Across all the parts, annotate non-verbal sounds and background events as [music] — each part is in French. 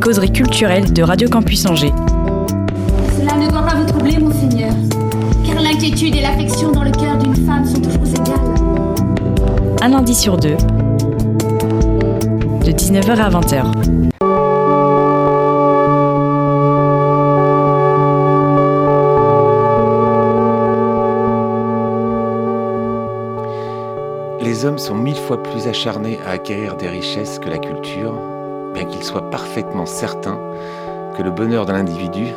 Causerie culturelle de Radio Campus Angers. Cela ne doit pas vous troubler, monseigneur, car l'inquiétude et l'affection dans le cœur d'une femme sont toujours égales. Un lundi sur deux, de 19h à 20h. Les hommes sont mille fois plus acharnés à acquérir des richesses que la culture, bien qu'ils soient parfaitement certains que le bonheur de l'individu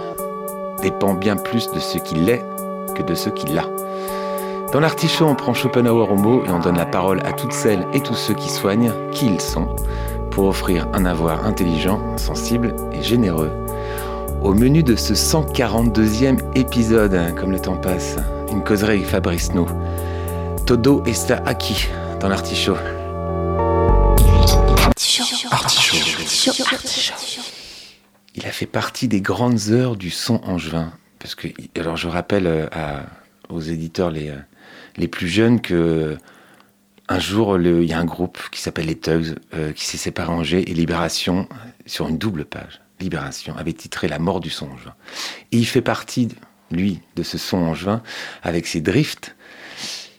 dépend bien plus de ce qu'il est que de ce qu'il a. Dans l'artichaut, on prend Schopenhauer au mot et on donne la parole à toutes celles et tous ceux qui soignent qui ils sont pour offrir un avoir intelligent, sensible et généreux. Au menu de ce 142e épisode, comme le temps passe, une causerie avec Fabrice No. Todo está aquí dans l'artichaut. Il a fait partie des grandes heures du son angevin. Parce que, alors je rappelle euh, à- aux éditeurs les, euh, les plus jeunes que un jour, il y a un groupe qui s'appelle les Tugs euh, qui s'est séparé en Angers et Libération, sur une double page, Libération, avait titré La mort du son angevin. Et il fait partie, lui, de ce son angevin avec ses drifts.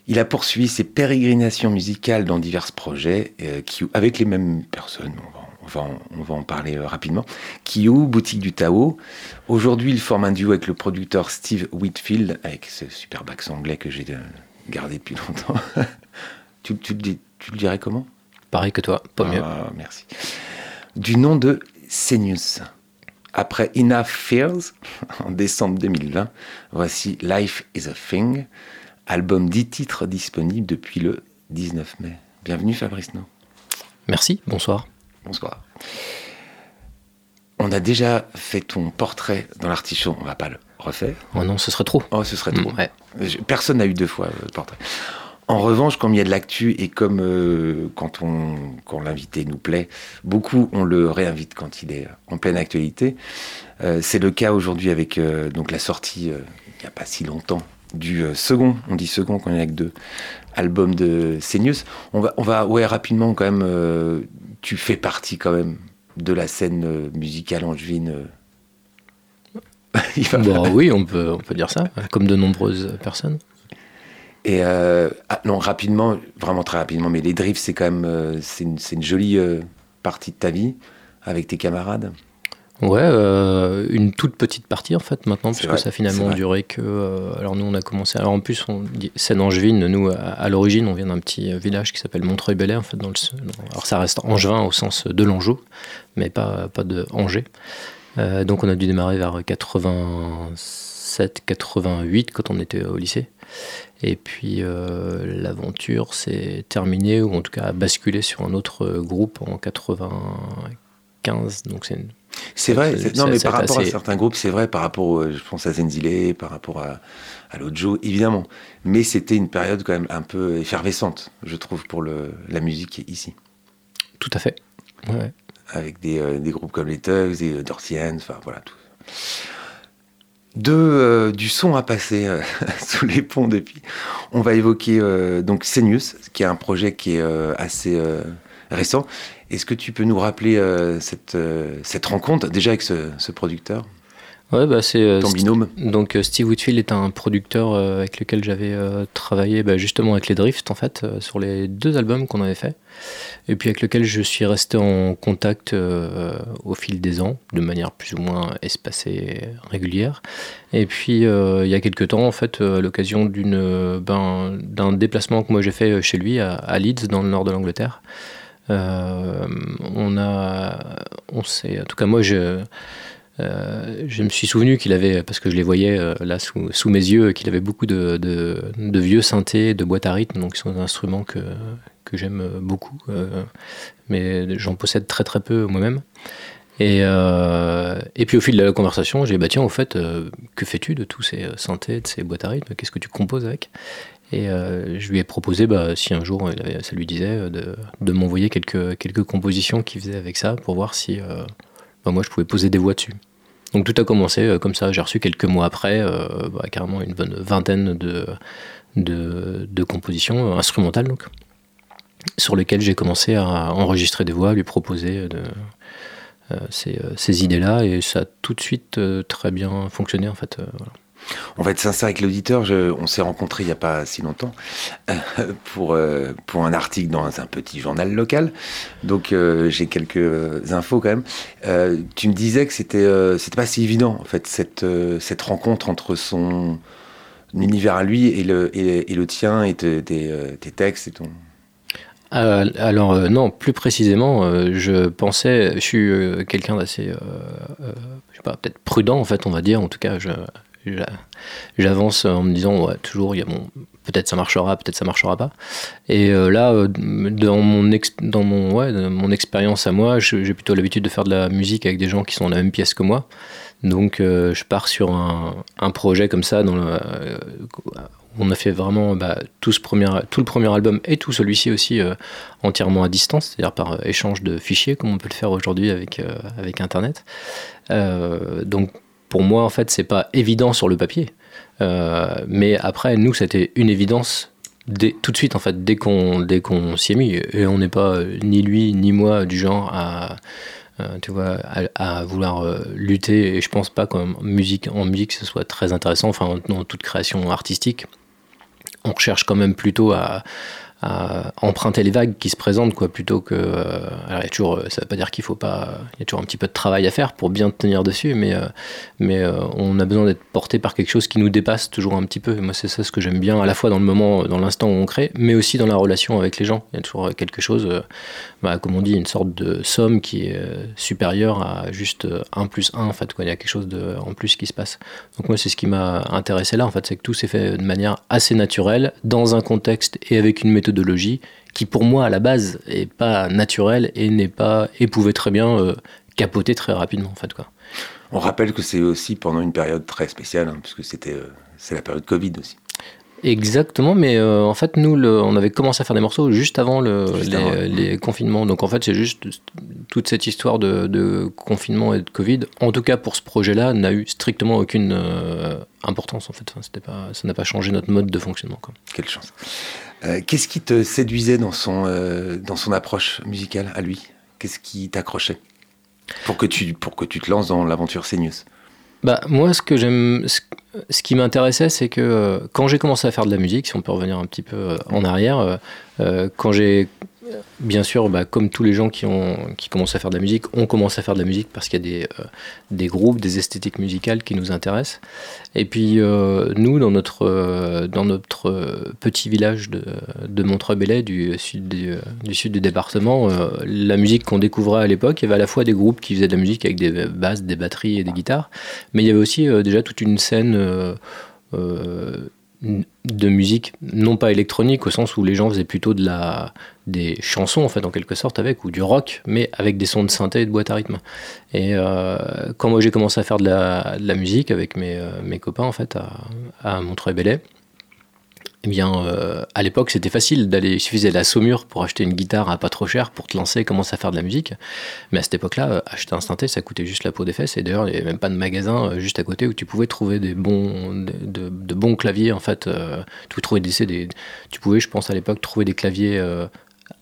Il a poursuivi ses pérégrinations musicales dans divers projets, euh, qui, avec les mêmes personnes, on va, on va en, on va en parler euh, rapidement. Kiou, Boutique du Tao. Aujourd'hui, il forme un duo avec le producteur Steve Whitfield, avec ce superbe accent anglais que j'ai euh, gardé depuis [laughs] longtemps. tu le dirais comment? Pareil que toi, pas mieux. Ah, merci. Du nom de Senius. Après Enough Fears, en décembre 2020, voici Life is a Thing, album 10 titres disponible depuis le 19 mai. Bienvenue Fabrice No. Merci, bonsoir. Bonsoir. On a déjà fait ton portrait dans l'artichaut, on va pas le refaire. Oh non, ce serait trop. Oh, ce serait trop. Mm, ouais. Personne n'a eu deux fois le portrait. En revanche, comme il y a de l'actu et comme euh, quand, on, quand l'invité nous plaît, beaucoup on le réinvite quand il est en pleine actualité. Euh, c'est le cas aujourd'hui avec euh, donc la sortie, euh, il n'y a pas si longtemps, du euh, second, on dit second quand il n'y en a que deux, album de Senius. On va, on va ouais, rapidement quand même, euh, tu fais partie quand même de la scène euh, musicale angevine. euh. [laughs] Il va- Bon, oui, on peut, on peut dire ça, comme de nombreuses personnes. Et euh, ah, non, rapidement, vraiment très rapidement, mais les drifts, c'est quand même euh, c'est une, jolie euh, partie de ta vie avec tes camarades. Ouais, euh, une toute petite partie en fait maintenant, puisque vrai, ça a finalement duré que. euh, alors nous, on a commencé. Alors en plus, on dit scène angevine. Nous, à, à l'origine, on vient d'un petit euh, village qui s'appelle Montreuil-Bellay en fait. Dans le, dans- alors ça reste angevin au sens de l'Anjou, mais pas pas de Angers. Euh, donc on a dû démarrer vers 87, 88 quand on était au lycée. Et puis l'aventure s'est terminée, ou en tout cas a basculé sur un autre groupe en 95. Donc c'est une C'est vrai, non, mais par rapport à certains groupes, c'est vrai, par rapport, je pense à Zenzile, par rapport à, à Lojo, évidemment. Mais c'était une période quand même un peu effervescente, je trouve, pour le, la musique ici. Tout à fait. Ouais. avec des, euh, des groupes comme les Tugs, des Dorsians, enfin voilà tout. De, euh, du son à passer euh, [laughs] sous les ponts depuis. On va évoquer euh, donc Senius, qui est un projet qui est euh, assez euh, récent. Est-ce que tu peux nous rappeler euh, cette, euh, cette rencontre déjà avec ce, ce producteur, Ouais, bah c'est euh, ton binôme. Donc Steve Whitfield est un producteur avec lequel j'avais travaillé bah, justement avec les Drifts en fait sur les deux albums qu'on avait fait et puis avec lequel je suis resté en contact euh, au fil des ans de manière plus ou moins espacée et régulière. Et puis euh, il y a quelques temps en fait à l'occasion d'une ben, d'un déplacement que moi j'ai fait chez lui à, à Leeds dans le nord de l'Angleterre euh, on a on s'est en tout cas moi je euh, je me suis souvenu qu'il avait, parce que je les voyais euh, là sous, mes yeux, qu'il avait beaucoup de, vieux synthés, de boîtes à rythme, donc qui sont des instruments que, j'aime beaucoup, mais j'en possède très très peu moi-même. Et, et puis au fil de la conversation, j'ai dit, bah tiens, au fait, que fais-tu de tous ces synthés, de ces boîtes à rythme? Qu'est-ce que tu composes avec? Et je lui ai proposé, bah, si un jour ça lui disait, de, de m'envoyer quelques, compositions qu'il faisait avec ça pour voir si bah, moi je pouvais poser des voix dessus. Donc tout a commencé comme ça. J'ai reçu quelques mois après, bah, carrément une bonne vingtaine de, compositions instrumentales, sur lesquelles j'ai commencé à enregistrer des voix, lui proposer euh, ces, euh, ces idées-là, et ça a tout de suite euh, très bien fonctionné en fait. Voilà. On va être sincère avec l'auditeur. On s'est rencontrés il n'y a pas si longtemps pour, pour un article dans un petit journal local. Donc j'ai quelques infos quand même. tu me disais que c'était c'était pas si évident en fait cette, cette rencontre entre son univers à lui et le, et, le tien et tes, tes textes et ton. Euh, alors euh, non, plus précisément, euh, je pensais, je suis quelqu'un d'assez, je sais pas, peut-être prudent en fait, on va dire. En tout cas, je, j'avance en me disant ouais, toujours, il y a mon, peut-être ça marchera, peut-être ça marchera pas. Et là, dans mon dans mon expérience à moi, j'ai plutôt l'habitude de faire de la musique avec des gens qui sont dans la même pièce que moi. Donc je pars sur un, projet comme ça dans le, on a fait vraiment bah, tout, ce premier, tout le premier album et tout celui-ci aussi euh, entièrement à distance, c'est-à-dire par euh, échange de fichiers, comme on peut le faire aujourd'hui avec, euh, avec Internet. donc pour moi, en fait, c'est pas évident sur le papier. mais après, nous, c'était une évidence tout de suite, en fait, dès qu'on dès s'y est mis. Et on n'est pas, ni lui, ni moi, du genre à. tu vois, à, vouloir lutter. Et je pense pas qu'en musique, en musique, ce soit très intéressant. Enfin, dans toute création artistique, on recherche quand même plutôt à, emprunter les vagues qui se présentent, quoi, plutôt que. Euh, alors, il y a toujours, ça veut pas dire qu'il faut pas. Il y a toujours un petit peu de travail à faire pour bien tenir dessus, mais, euh, mais euh, on a besoin d'être porté par quelque chose qui nous dépasse toujours un petit peu. Et moi, c'est ça ce que j'aime bien, à la fois dans le moment, dans l'instant où on crée, mais aussi dans la relation avec les gens. Il y a toujours quelque chose, bah, comme on dit, une sorte de somme qui est supérieure à juste 1 plus 1, en fait, quoi. Il y a quelque chose de, en plus qui se passe. Donc, moi, c'est ce qui m'a intéressé là, en fait, c'est que tout s'est fait de manière assez naturelle, dans un contexte et avec une méthode qui pour moi à la base est pas naturelle et n'est pas et pouvait très bien euh, capoter très rapidement en fait quoi. On rappelle que c'est aussi pendant une période très spéciale hein, puisque c'était euh, c'est la période Covid aussi. Exactement, mais euh, en fait, nous, on avait commencé à faire des morceaux juste avant, le, les, confinements. Donc en fait, c'est juste toute cette histoire de, confinement et de Covid. En tout cas, pour ce projet-là, n'a eu strictement aucune importance. En fait, enfin, pas, ça n'a pas changé notre mode de fonctionnement. Quoi. Quelle chance. Euh, qu'est-ce qui te séduisait dans son, euh, dans son approche musicale à lui? Qu'est-ce qui t'accrochait? Pour que tu pour que tu te lances dans l'aventure Seigneuse bah, moi, ce que j'aime, ce, qui m'intéressait, c'est que euh, quand j'ai commencé à faire de la musique, si on peut revenir un petit peu en arrière, quand j'ai bien sûr, bah, comme tous les gens qui, commencent à faire de la musique, on commence à faire de la musique parce qu'il y a des, euh, groupes, des esthétiques musicales qui nous intéressent. Et puis euh, nous, dans notre, euh, petit village de, sud du, sud du département, la musique qu'on découvrait à l'époque, il y avait à la fois des groupes qui faisaient de la musique avec des basses, des batteries et des guitares, mais il y avait aussi déjà toute une scène de musique non pas électronique au sens où les gens faisaient plutôt de la des chansons en fait en quelque sorte avec ou du rock mais avec des sons de synthé et de boîte à rythme. Et euh, quand moi j'ai commencé à faire de la, de la musique avec mes, euh, mes, copains en fait à, à Montreuil-Bellay eh bien, euh, à l'époque, c'était facile d'aller, il suffisait de la saumure pour acheter une guitare à pas trop cher pour te lancer commencer à faire de la musique. Mais à cette époque-là, euh, acheter un synthé, ça coûtait juste la peau des fesses. Et d'ailleurs, il n'y avait même pas de magasin euh, juste à côté où tu pouvais trouver des bons, de, bons claviers. En fait, tu pouvais des, tu pouvais, je pense à l'époque, trouver des claviers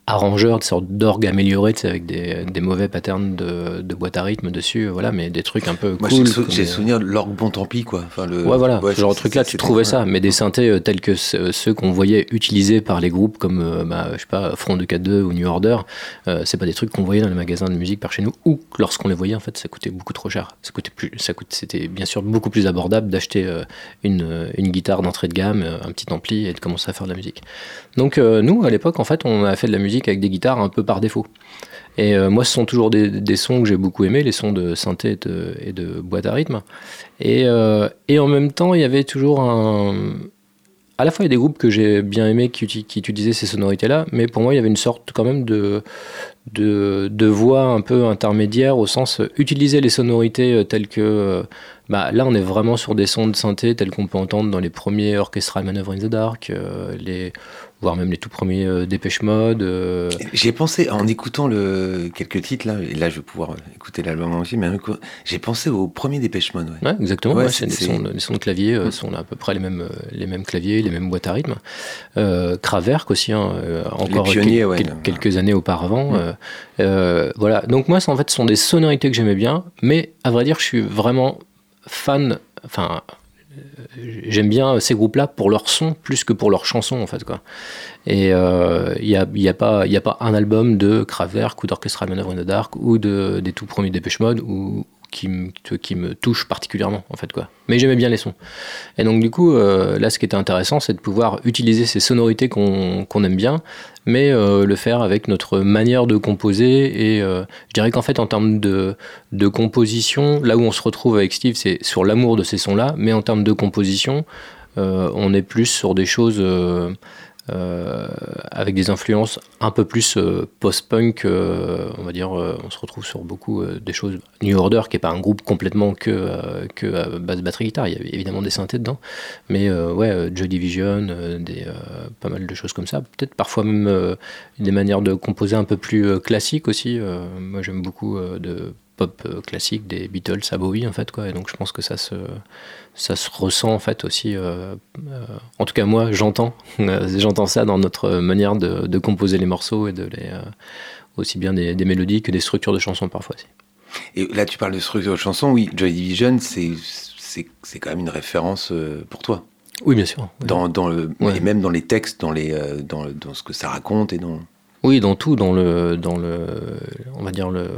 arrangeur, de sorte d'orgue amélioré, avec des, des, mauvais patterns de, de, boîte à rythme dessus, voilà, mais des trucs un peu Moi, cool. J'ai souvenir de l'orgue bon tant pis, quoi. Enfin, le... Ouais, voilà, ce genre de truc-là, tu trouvais ça, mais des synthés euh, tels que ceux qu'on voyait utilisés par les groupes comme, euh, bah, je sais pas, Front de 4-2 ou New Order, euh, c'est pas des trucs qu'on voyait dans les magasins de musique par chez nous, ou lorsqu'on les voyait, en fait, ça coûtait beaucoup trop cher. Ça coûtait plus, ça coûte, c'était bien sûr beaucoup plus abordable d'acheter une, une guitare d'entrée de gamme, un petit ampli et de commencer à faire de la musique. Donc, nous, à l'époque, en fait, on a fait de la musique avec des guitares un peu par défaut. Et euh, moi, ce sont toujours des, sons que j'ai beaucoup aimés, les sons de synthé et de, boîte à rythme. Et, euh, et, en même temps, il y avait toujours un. À la fois, il y a des groupes que j'ai bien aimés qui, utilisaient ces sonorités-là, mais pour moi, il y avait une sorte quand même de, de, de voix un peu intermédiaire au sens euh, utiliser les sonorités euh, telles que euh, bah, là on est vraiment sur des sons de synthé tels qu'on peut entendre dans les premiers Orchestral Maneuver in the Dark les voire même les tout premiers euh, Dépêche Mode. Euh. J'ai pensé, en écoutant le, quelques titres, là, et là je vais pouvoir euh, écouter l'album aussi, mais j'ai pensé au premier Dépêche Mode. Ouais, exactement, ouais, c'est, sons, les sons de clavier sont à peu près les mêmes, les mêmes claviers, les mêmes boîtes à rythme. Euh, Kraverk aussi, hein, encore quelques années auparavant. Voilà, donc moi, en fait, ce sont des sonorités que j'aimais bien, mais à vrai dire, je suis vraiment fan, enfin j'aime bien ces groupes-là pour leur son plus que pour leurs chansons en fait quoi. Et il euh, n'y a, y a, pas, a pas un album de Kraftwerk ou d'Orchestral Maneuver in the Dark ou de, des tout premiers Dépêche Mode ou qui, me touche particulièrement en fait quoi. Mais j'aimais bien les sons. Et donc du coup euh, là ce qui était intéressant c'est de pouvoir utiliser ces sonorités qu'on aime bien, mais euh, le faire avec notre manière de composer. Et je dirais qu'en fait en termes de, de composition, là où on se retrouve avec Steve c'est sur l'amour de ces sons là, mais en termes de composition on est plus sur des choses euh, avec des influences un peu plus euh, post-punk, euh, on va dire, on se retrouve sur beaucoup des choses. New Order, qui n'est pas un groupe complètement que, que basse batterie guitare, il y a évidemment des synthés dedans, mais ouais, Joy Division, des, pas mal de choses comme ça. Peut-être parfois même des manières de composer un peu plus classiques aussi. moi j'aime beaucoup de pop classique des Beatles à Bowie en fait quoi, et donc je pense que ça se ça se ressent en fait aussi. Euh, euh, en tout cas, moi, j'entends, [laughs] j'entends ça dans notre manière de, composer les morceaux et de les euh, aussi bien des, mélodies que des structures de chansons parfois aussi. Et là, tu parles de structure de chansons. Oui, Joy Division, c'est c'est quand même une référence pour toi. Oui, bien sûr. Dans, dans le, Et même dans les textes, dans, les, dans, dans, ce que ça raconte et dans. Oui, dans tout, dans le, dans le, on va dire le,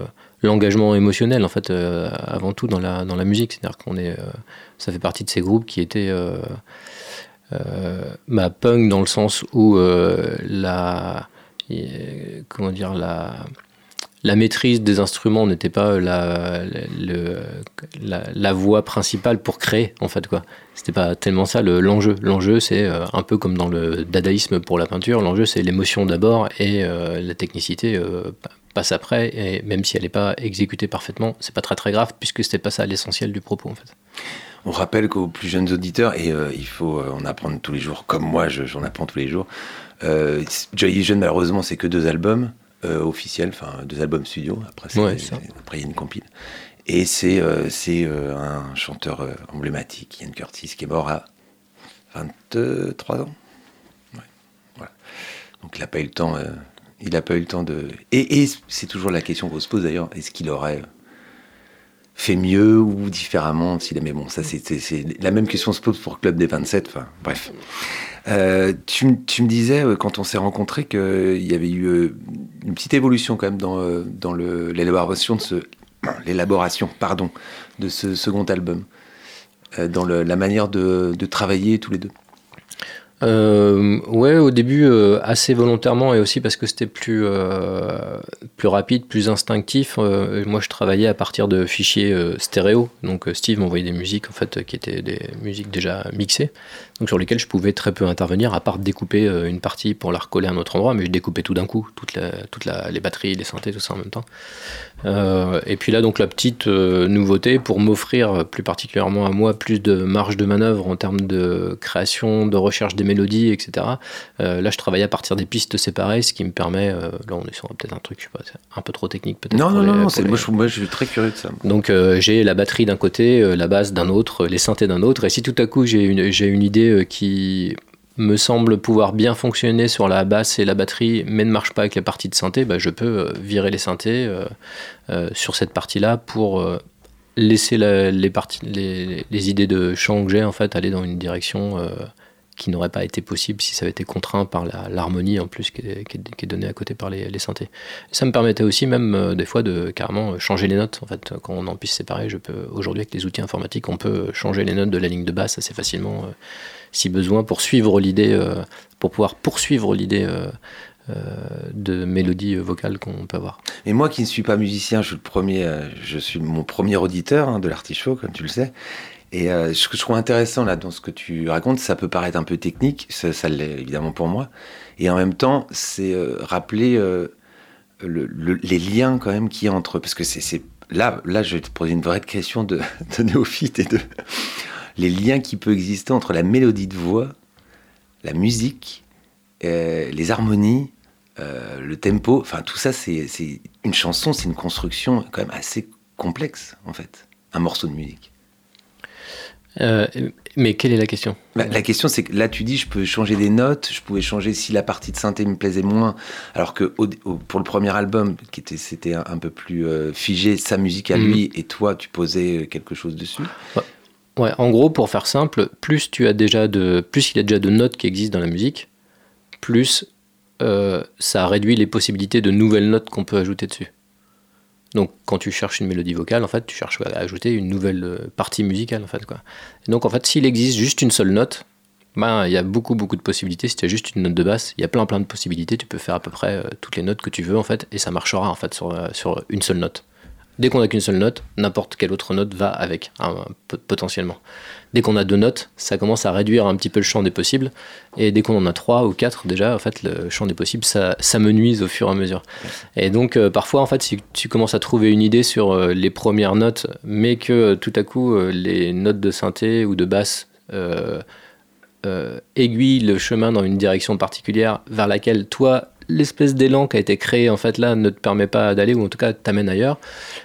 l'engagement émotionnel en fait, avant tout dans la, dans la musique. C'est-à-dire qu'on est, ça fait partie de ces groupes qui étaient euh, euh, bah, punk dans le sens où euh, la comment dire la la maîtrise des instruments n'était pas la, la, voie principale pour créer, en fait, quoi. C'était pas tellement ça l'enjeu. l'enjeu, c'est un peu comme dans le dadaïsme pour la peinture, l'enjeu, c'est l'émotion d'abord et la technicité passe après, et même si elle n'est pas exécutée parfaitement, c'est pas très très grave, puisque c'était pas ça l'essentiel du propos, en fait. On rappelle qu'aux plus jeunes auditeurs, et euh, il faut euh, en apprendre tous les jours, comme moi j'en apprends tous les jours, euh, Joy Division malheureusement c'est que deux albums officiels, enfin deux albums studio, après, il y a une compile. Et c'est c'est un chanteur emblématique, Ian Curtis, qui est mort à 23 ans. voilà. Donc il n'a pas eu le temps, il n'a pas eu le temps de... Et, c'est toujours la question qu'on se pose d'ailleurs, est-ce qu'il aurait fait mieux ou différemment s'il Mais bon, ça c'est la même question se pose pour Club des 27. Enfin, bref. Euh, tu, tu, me disais euh, quand on s'est rencontrés qu'il y avait eu euh, une petite évolution quand même dans, dans l'élaboration de ce [coughs] l'élaboration pardon de ce second album, dans la manière de travailler tous les deux. Euh, ouais, au début euh, assez volontairement et aussi parce que c'était plus euh, plus rapide, plus instinctif. Moi, je travaillais à partir de fichiers stéréo. Donc, Steve m'envoyait des musiques en fait qui étaient des musiques déjà mixées, donc sur lesquelles je pouvais très peu intervenir, à part découper une partie pour la recoller à un autre endroit. Mais je découpais tout d'un coup, toutes toute les batteries, les synthés, tout ça en même temps. Euh, et puis là, donc la petite euh, nouveauté pour m'offrir plus particulièrement à moi plus de marge de manœuvre en termes de création, de recherche des mélodies, etc. Euh, là, je travaille à partir des pistes séparées, ce qui me permet. là, on est sur peut-être un truc, je sais pas, un peu trop technique peut-être. Non, non, non, moi, je, suis très curieux de ça. Donc j'ai la batterie d'un côté, la basse d'un autre, les synthés d'un autre, et si tout à coup j'ai une, j'ai une idée qui me semble pouvoir bien fonctionner sur la basse et la batterie, mais ne marche pas avec les parties de synthé, bah, je peux euh, virer les synthés euh, euh, sur cette partie-là pour laisser les, les, idées de chant que j'ai en fait aller dans une direction qui n'aurait pas été possible si ça avait été contraint par l'harmonie en plus qui est, donnée à côté par les, synthés. ça me permettait aussi même des fois de carrément changer les notes. En fait, quand on en puisse séparer, aujourd'hui avec les outils informatiques, on peut changer les notes de la ligne de basse assez facilement si besoin, pour suivre l'idée, euh, pour pouvoir poursuivre l'idée euh, euh, de mélodie vocale qu'on peut avoir. Et moi qui ne suis pas musicien, je suis, le premier, je suis mon premier auditeur hein, de l'artichaut, comme tu le sais. Et ce que je trouve intéressant là dans ce que tu racontes, ça peut paraître un peu technique, ça, l'est évidemment pour moi. Et en même temps, c'est rappeler les liens quand même qu'il y a entre. Parce que c'est là, là, je vais te poser une vraie question de, [laughs] de néophyte et de les liens qui peuvent exister entre la mélodie de voix, la musique, euh, les harmonies, euh, le tempo. Enfin, tout ça, c'est une chanson, c'est une construction quand même assez complexe en fait, un morceau de musique. Euh, mais quelle est la question? Bah, La question, c'est que là, tu dis, je peux changer des notes, je pouvais changer si la partie de synthé me plaisait moins, alors que pour le premier album, qui était, c'était un, peu plus euh, figé, sa musique à mhm. lui, et toi, tu posais quelque chose dessus. Ouais. en gros, pour faire simple, plus tu as déjà de, plus il y a déjà de notes qui existent dans la musique, plus ça réduit les possibilités de nouvelles notes qu'on peut ajouter dessus. Donc quand tu cherches une mélodie vocale, en fait, tu cherches à ajouter une nouvelle euh, partie musicale, en fait. Quoi. donc en fait, s'il existe juste une seule note, ben, il y a beaucoup beaucoup de possibilités. Si tu as juste une note de basse, il y a plein plein de possibilités. Tu peux faire à peu près euh, toutes les notes que tu veux, en fait, et ça marchera en fait euh, sur une seule note. Dès qu'on n'a qu'une seule note, n'importe quelle autre note va avec, hein, potentiellement. Dès qu'on a deux notes, ça commence à réduire un petit peu le champ des possibles. Et dès qu'on en a trois ou quatre, déjà, en fait, le champ des possibles, ça, ça nuise au fur et à mesure. Et donc, euh, parfois, en fait, si tu commences à trouver une idée sur euh, les premières notes, mais que euh, tout à coup, les notes de synthé ou de basse aiguillent le chemin dans une direction particulière vers laquelle toi l'espèce d'élan qui a été créé en fait là ne te permet pas d'aller ou en tout cas t'amène ailleurs,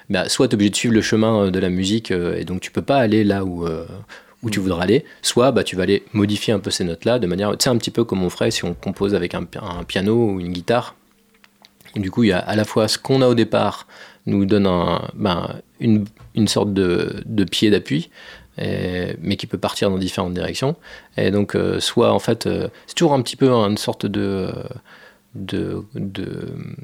bah, soit tu es obligé de suivre le chemin euh, de la musique euh, et donc tu peux pas aller là où, euh, où tu mm. voudras aller, soit bah, tu vas aller modifier un peu ces notes là de manière, tu sais un petit peu comme on ferait si on compose avec un, piano ou une guitare. Du coup il y a à la fois ce qu'on a au départ nous donne un, ben, une, une, sorte de, de pied d'appui, mais qui peut partir dans différentes directions. Et donc, soit en fait, c'est toujours un petit peu une sorte de, de,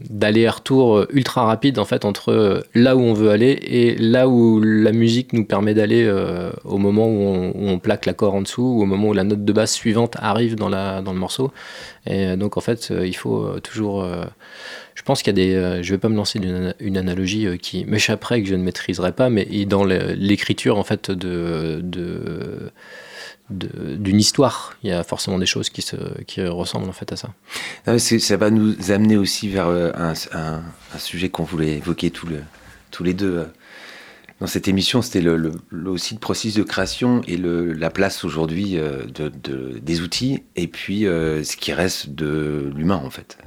d'aller-retour ultra rapide en fait entre là où on veut aller et là où la musique nous permet d'aller euh, au moment où on, plaque l'accord en dessous ou au moment où la note de basse suivante arrive dans, la, dans le morceau. Et donc en fait euh, il faut euh, toujours je pense qu'il y a des je vais pas me lancer d'une une analogie qui m'échapperait que je ne maîtriserai pas mais dans l'écriture en fait de d'une histoire. Il y a forcément des choses qui, se, qui ressemblent en fait à ça. ça va nous amener aussi vers euh, un, un, sujet qu'on voulait évoquer tous, le, tous les deux euh, dans cette émission. C'était le, aussi le processus de création et le, la place aujourd'hui euh, de, de, des outils et puis ce qui reste de l'humain en fait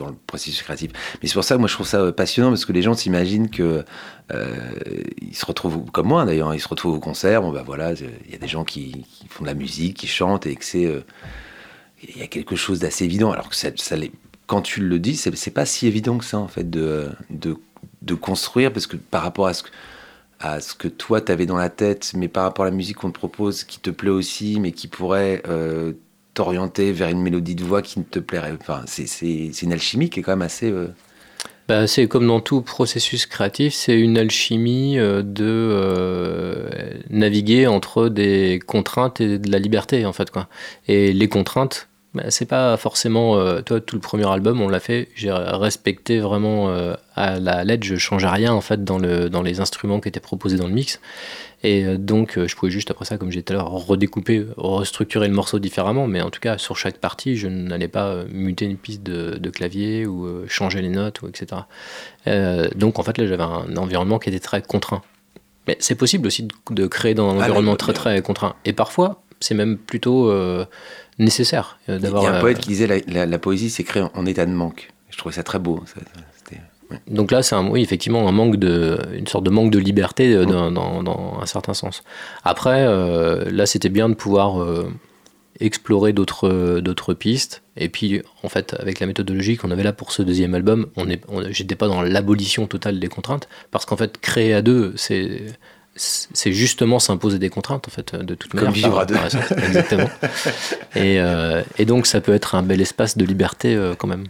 dans le processus créatif. Mais c'est pour ça que moi je trouve ça passionnant parce que les gens s'imaginent que ils se retrouvent comme moi d'ailleurs, ils se retrouvent au concert. Bon bah voilà, il y a des gens qui, font de la musique, qui chantent et que c'est euh, il y a quelque chose d'assez évident. Alors que ça, ça quand tu le dis, c'est pas si évident que ça en fait de, de, de construire parce que par rapport à ce que à ce que toi tu avais dans la tête, mais par rapport à la musique qu'on te propose, qui te plaît aussi, mais qui pourrait euh, t'orienter vers une mélodie de voix qui ne te plairait. Enfin, c'est une alchimie qui est quand même assez. Euh, bah, c'est comme dans tout processus créatif, c'est une alchimie euh, de euh, naviguer entre des contraintes et de la liberté en fait quoi. Et les contraintes, bah, c'est pas forcément toi tout le premier album on l'a fait, j'ai respecté vraiment à la lettre, je changeais rien en fait dans le dans les instruments qui étaient proposés dans le mix. Et euh, donc, euh, je pouvais juste après ça, comme j'ai tout à l'heure, redécouper, restructurer le morceau différemment. Mais en tout cas, sur chaque partie, je n'allais pas euh, muter une piste de, clavier ou changer les notes, ou etc. donc, en fait, là, j'avais un environnement qui était très contraint. Mais c'est possible aussi de, créer dans un ah, environnement très, très contraint. Et parfois, c'est même plutôt nécessaire d'avoir. Il y a un poète qui disait la, la, poésie, c'est créer en, état de manque. Je trouvais ça très beau. Donc là, c'est un, oui, effectivement un manque de, une sorte de manque de liberté euh, dans, un certain sens. Après, euh, là, c'était bien de pouvoir euh, explorer d'autres, d'autres pistes. Et puis, en fait, avec la méthodologie qu'on avait là pour ce deuxième album, on est, j'étais pas dans l'abolition totale des contraintes, parce qu'en fait, créer à deux, c'est c'est justement s'imposer des contraintes en fait de toute manière. Comme vivre à deux. exactement. [laughs] et, et, donc ça peut être un bel espace de liberté quand même.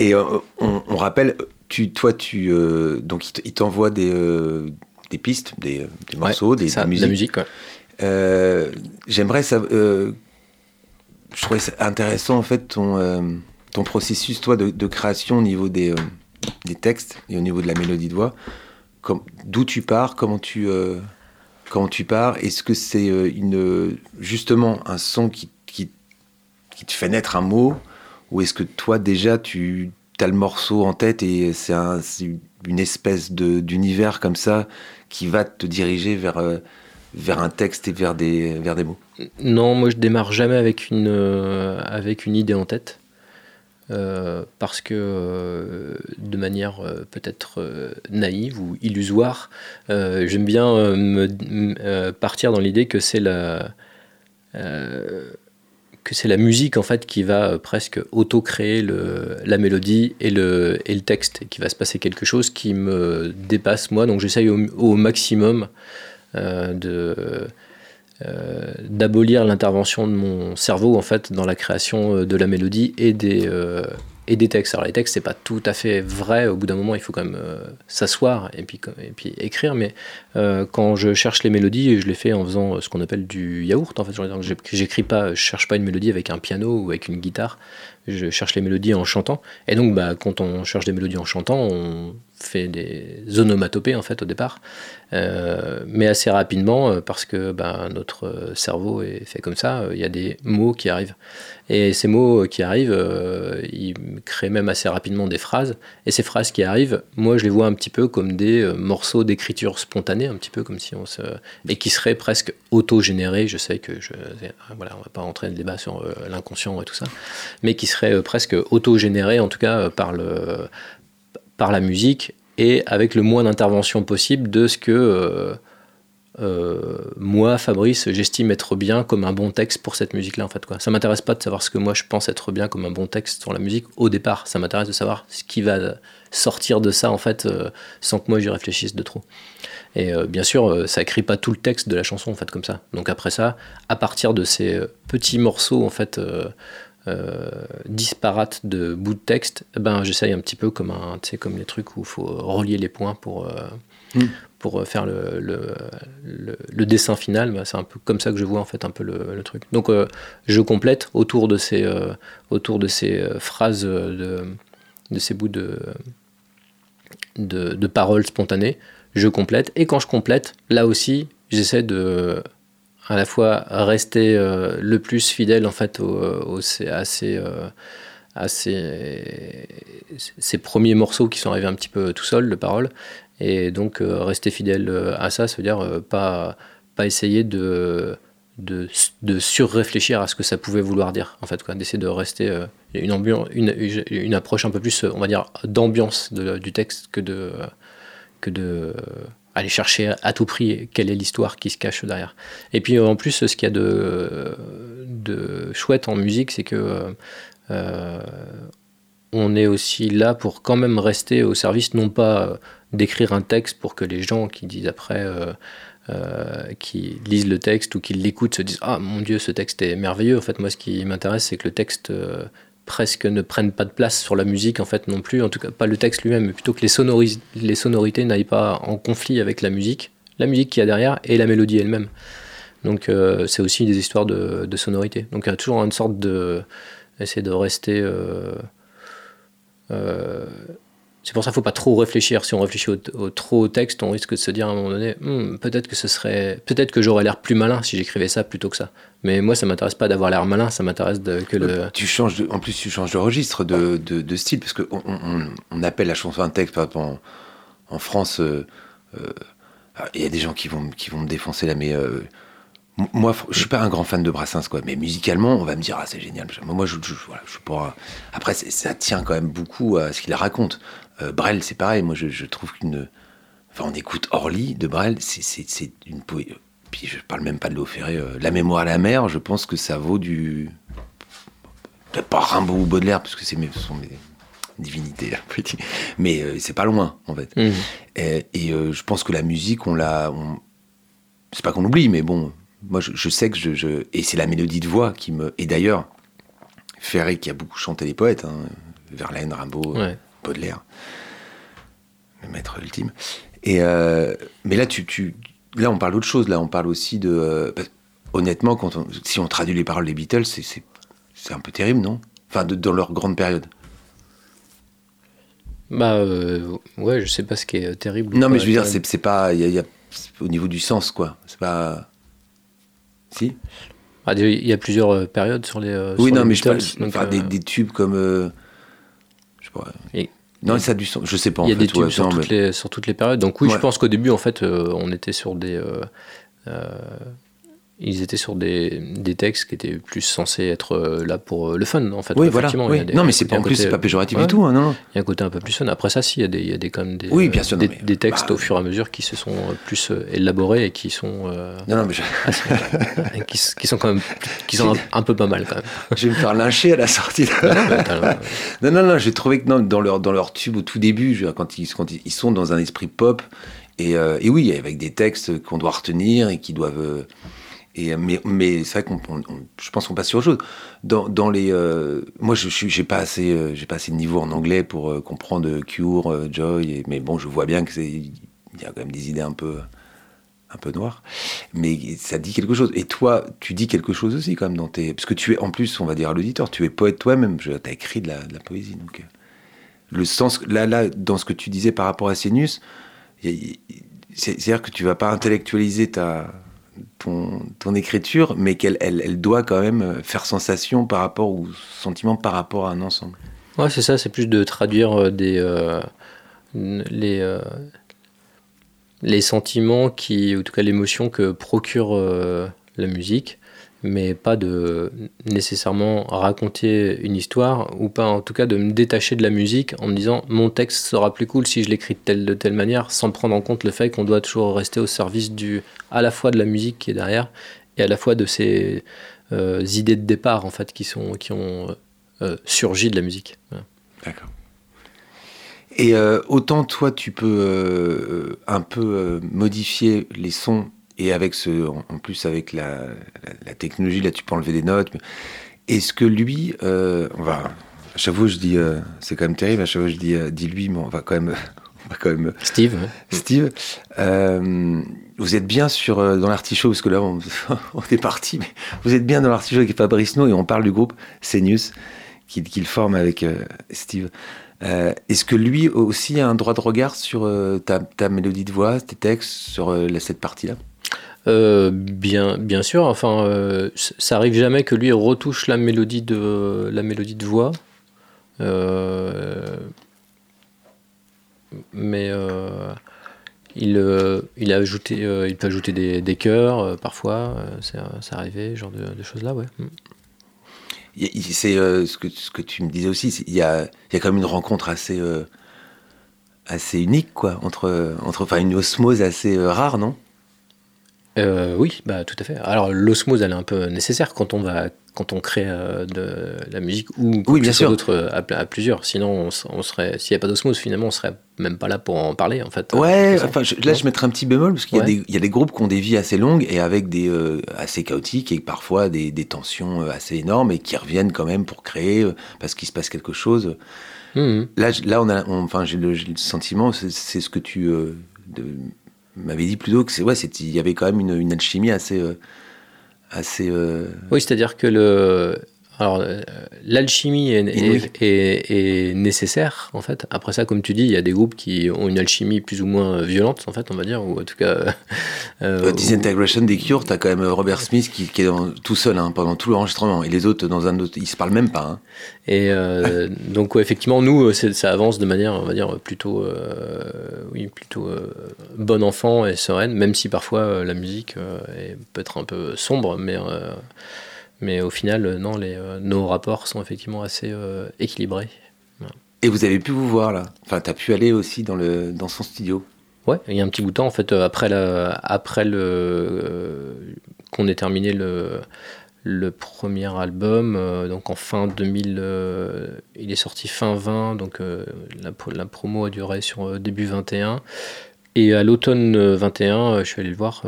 Et euh, on, rappelle, tu, toi, tu, euh, donc il t'envoie des, euh, des pistes, des, morceaux, des, ça, musique. la musique. J'aimerais ça. je trouvais ça intéressant en fait ton, ton processus, toi, de, création au niveau des, des textes et au niveau de la mélodie de voix. D'où tu pars, comment tu, comment tu pars? Est-ce que c'est une justement un son qui, qui, qui te fait naître un mot? Ou est-ce que toi déjà tu as le morceau en tête et c'est un, une espèce d'univers comme ça qui va te diriger vers, euh, vers un texte et vers des, vers des mots? Non, moi je démarre jamais avec une, euh, avec une idée en tête. Euh, parce que de manière peut-être naïve ou illusoire, j'aime bien me, partir dans l'idée que c'est la, c'est la musique en fait qui va presque auto-créer la mélodie et le, texte, et qui va se passer quelque chose qui me dépasse moi. Donc j'essaye au, maximum euh, euh, d'abolir l'intervention de mon cerveau en fait dans la création euh, de la mélodie et des, et des textes. Alors les textes, c'est pas tout à fait vrai. Au bout d'un moment, il faut quand même euh, s'asseoir et puis, et puis écrire. Mais euh, quand je cherche les mélodies, je les fais en faisant euh, ce qu'on appelle du yaourt. En fait, j'écris pas, je cherche pas une mélodie avec un piano ou avec une guitare. Je cherche les mélodies en chantant. Et donc, bah, quand on cherche des mélodies en chantant, on fait des onomatopées en fait au départ, mais assez rapidement parce que bah, notre cerveau est fait comme ça. Il y a des mots qui arrivent. Et ces mots qui arrivent, euh, ils créent même assez rapidement des phrases. Et ces phrases qui arrivent, moi je les vois un petit peu comme des euh, morceaux d'écriture spontanée, un petit peu comme si on se. et qui seraient presque auto-générés. Je sais que je. Voilà, on va pas rentrer dans le débat sur euh, l'inconscient et tout ça. Mais qui seraient presque auto-générés, en tout cas par, le, par la musique et avec le moins d'intervention possible de ce que. Euh, moi, Fabrice, j'estime être bien comme un bon texte pour cette musique-là. En fait, quoi. Ça m'intéresse pas de savoir ce que moi je pense être bien comme un bon texte sur la musique au départ. Ça m'intéresse de savoir ce qui va sortir de ça, en fait, euh, sans que moi j'y réfléchisse de trop. Et euh, bien sûr, ça écrit pas tout le texte de la chanson, en fait, comme ça. Donc après ça, à partir de ces petits morceaux, en fait. Disparates de bouts de texte, eh ben j'essaye un petit peu comme un, comme les trucs où il faut relier les points pour, mm pour euh, faire le, le, dessin final. Bah, c'est un peu comme ça que je vois en fait un peu le, truc. Donc euh, je complète autour de ces, euh, autour de ces phrases, de, de, ces bouts de, de, paroles spontanées. Je complète. Et quand je complète, là aussi, j'essaie de à la fois rester le plus fidèle en fait au, à, ces, à ces, ces, premiers morceaux qui sont arrivés un petit peu tout seuls de paroles. Et donc euh, rester fidèle euh, à ça, veut dire euh, pas, pas essayer de, de, de surréfléchir à ce que ça pouvait vouloir dire, en fait, d'essayer de rester une, une, une, approche un peu plus, on va dire, d'ambiance du texte que de, que de aller chercher à tout prix quelle est l'histoire qui se cache derrière. Et puis en plus, ce qu'il y a de, de chouette en musique, c'est que on est aussi là pour quand même rester au service, non pas d'écrire un texte pour que les gens qui disent après, euh, euh, qui lisent le texte ou qui l'écoutent se disent Ah mon Dieu, ce texte est merveilleux. En fait, moi, ce qui m'intéresse, c'est que le texte euh, presque ne prenne pas de place sur la musique, en fait, non plus. En tout cas, pas le texte lui-même, mais plutôt que les, sonorités n'aillent pas en conflit avec la musique, la musique qu'il y a derrière et la mélodie elle-même. Donc, c'est aussi des histoires de, de, sonorité. Donc, il y a toujours une sorte de. essayer de rester. C'est pour ça qu'il ne faut pas trop réfléchir. Si on réfléchit au, trop au texte, on risque de se dire à un moment donné, hmm, peut-être que ce serait, peut-être que j'aurais l'air plus malin si j'écrivais ça plutôt que ça. Mais moi, ça m'intéresse pas d'avoir l'air malin, ça m'intéresse que le. Tu changes, en plus, tu changes de registre, de, de, style, parce qu'on on, appelle la chanson un texte, par exemple en, France. Euh, euh, il y a des gens qui vont, qui vont me défoncer là, mais euh, moi, je suis pas un grand fan de Brassens, quoi. Mais musicalement, on va me dire, ah, c'est génial. Moi, je, je, voilà, je pas. Après, ça tient quand même beaucoup à ce qu'il raconte. Euh, Brel, c'est pareil. Moi, je, trouve qu'une. Enfin, on écoute Orly de Brel, c'est une poésie. Puis je parle même pas de l'eau ferrée. Euh, la mémoire à la mer, je pense que ça vaut du. Peut-être pas Rimbaud ou Baudelaire, parce que ce sont mes divinités, [laughs] mais euh, c'est pas loin, en fait. Mmh. Et, je pense que la musique, on l'a. C'est pas qu'on oublie, mais bon, moi, je, sais que je, Et c'est la mélodie de voix qui me. Et d'ailleurs, Ferré, qui a beaucoup chanté les poètes, hein, Verlaine, Rimbaud, Baudelaire, le maître ultime. Et euh, mais là, tu, tu, là, on parle d'autre chose. Là, on parle aussi de. Euh, honnêtement, quand si on traduit les paroles des Beatles, c'est un peu terrible, non? Enfin, de, dans leur grande période. Bah euh, ouais, je sais pas ce qui est terrible. Non, mais je veux dire, c'est pas, il y, a au niveau du sens, quoi. C'est pas. Si? Ah, il y a plusieurs périodes sur les. oui, non, mais je parle des, des, tubes comme sais pas. Et- non, ça a du sens. Je sais pas. Il y a des tubes ouais, sur, non, toutes mais- les, sur toutes les périodes. Donc oui, Ouais. je pense qu'au début, en fait, euh, on était sur des... euh, euh, ils étaient sur des, des textes qui étaient plus censés être euh, là pour euh, le fun, en fait. Oui, voilà. Oui. des- non, mais c'est pas en plus, c'est pas péjoratif Ouais. du tout. hein, non. Il y a un côté un peu plus fun. Après ça, si, il y a des, il y a des, quand même des, Oui, bien sûr, non, des, mais, des textes bah, au fur et à mesure qui se sont euh, plus élaborés et qui sont, euh, Non, non, mais je, qui, sont quand même qui sont un, un peu pas mal quand même. [laughs] je vais me faire lyncher à la sortie. de- Non, [laughs] non, non, j'ai trouvé que non, dans, leur, dans leur tube au tout début, je veux dire, quand, ils, quand ils, ils sont dans un esprit pop, et, euh, et oui, avec des textes qu'on doit retenir et qui doivent. euh, euh, mais c'est vrai qu'on, on- on- je pense qu'on passe sur autre chose. Dans, les, euh, moi, je suis, j'ai pas assez, euh, pas assez de niveau en anglais pour euh, comprendre Cure, Joy. mais bon, je vois bien que c'est, il y a quand même des idées un peu, un peu noires. Mais ça dit quelque chose. Et toi, tu dis quelque chose aussi quand même dans tes, parce que tu es, en plus, on va dire à l'auditeur, tu es poète toi-même. Tu as écrit de la, poésie, donc. le sens, là, là, dans ce que tu disais par rapport à a- c'est- c'est-à-dire que tu vas pas intellectualiser ta, ton, écriture, mais qu'elle elle, doit quand même euh, faire sensation par rapport ou sentiment par rapport à un ensemble. Ouais, c'est ça, c'est plus de traduire euh, euh, les, les sentiments qui, en tout cas l'émotion que procure la musique, mais pas de nécessairement raconter une histoire, ou pas en tout cas de me détacher de la musique en me disant mon texte sera plus cool si je l'écris de telle, de telle manière, sans prendre en compte le fait qu'on doit toujours rester au service du, à la fois de la musique qui est derrière, et à la fois de ces euh, idées de départ en fait qui, sont, qui ont euh, surgi de la musique. D'accord. Et euh, autant toi, tu peux un peu modifier les sons, et avec ce, en, plus avec la, la, la technologie, là tu peux enlever des notes. Est-ce que lui, euh, on va, à chaque fois je dis, euh, c'est quand même terrible, à chaque fois je dis, euh, dis lui, mais on va quand même, [laughs] on va quand même Steve, ouais. Steve, euh, vous êtes bien sur euh, dans l'artichaut parce que là on, [laughs] on est parti, mais vous êtes bien dans l'artichaut avec Fabrice No et on parle du groupe Senius qu'il forme avec euh, Steve. Euh, Est-ce que lui aussi a un droit de regard sur euh, ta, ta mélodie de voix, tes textes, sur euh, cette partie-là? Euh, bien, bien sûr. Enfin, euh, ça arrive jamais que lui retouche la mélodie de la mélodie de voix. Euh, mais il, il a ajouté, il peut ajouter des, des chœurs parfois. c'est arrivé, genre de, choses là, ouais. Mm. C'est ce, que, ce que tu me disais aussi, il y a, y a quand même une rencontre assez, assez unique, quoi, entre, entre, enfin une osmose assez rare, non? Euh, oui, bah tout à fait. Alors l'osmose, elle est un peu nécessaire quand on va, quand on crée euh, de la musique ou Oui, bien sûr. d'autre euh, à, à plusieurs. Sinon, on, serait, s'il n'y a pas d'osmose, finalement, on serait même pas là pour en parler, en fait. Ouais, enfin, je- là, je mettrais un petit bémol parce qu'il y, a Ouais. des- il y a des groupes qui ont des vies assez longues et avec des euh, assez chaotiques et parfois des, des tensions assez énormes et qui reviennent quand même pour créer parce qu'il se passe quelque chose. Mhm. Là, là, on a, enfin, j'ai le, sentiment, c'est ce que tu de- m'avais dit plus tôt que c'est ouais, il y avait quand même une, une alchimie assez, euh, assez. euh, Oui, c'est-à-dire que le, alors euh, l'alchimie est, Inouïe. est, est- est nécessaire, en fait. Après ça, comme tu dis, il y a des groupes qui ont une alchimie plus ou moins violente, en fait, on va dire, ou en tout cas. euh, Euh, où- Disintegration des Cure, t'as quand même euh, Robert Smith qui, qui est dans- tout seul hein, pendant tout l'enregistrement et les autres dans un autre, ils se parlent même pas. hein. Et euh, [laughs] donc ouais, effectivement, nous, euh, ça avance de manière, on va dire, plutôt, euh, oui, plutôt euh, bon enfant et sereine, même si parfois euh, la musique euh, est peut-être un peu sombre, mais, euh, mais au final, euh, non, les, euh, nos rapports sont effectivement assez euh, équilibrés. Et vous avez pu vous voir là? Enfin, t'as pu aller aussi dans le dans son studio? Ouais, il y a un petit bout de temps, en fait, après, la, après le, euh, qu'on ait terminé le, le premier album, euh, donc en fin 2000, euh, il est sorti fin 20, donc la, la promo a duré sur début 21. Et à l'automne euh, 21, euh, je suis allé le voir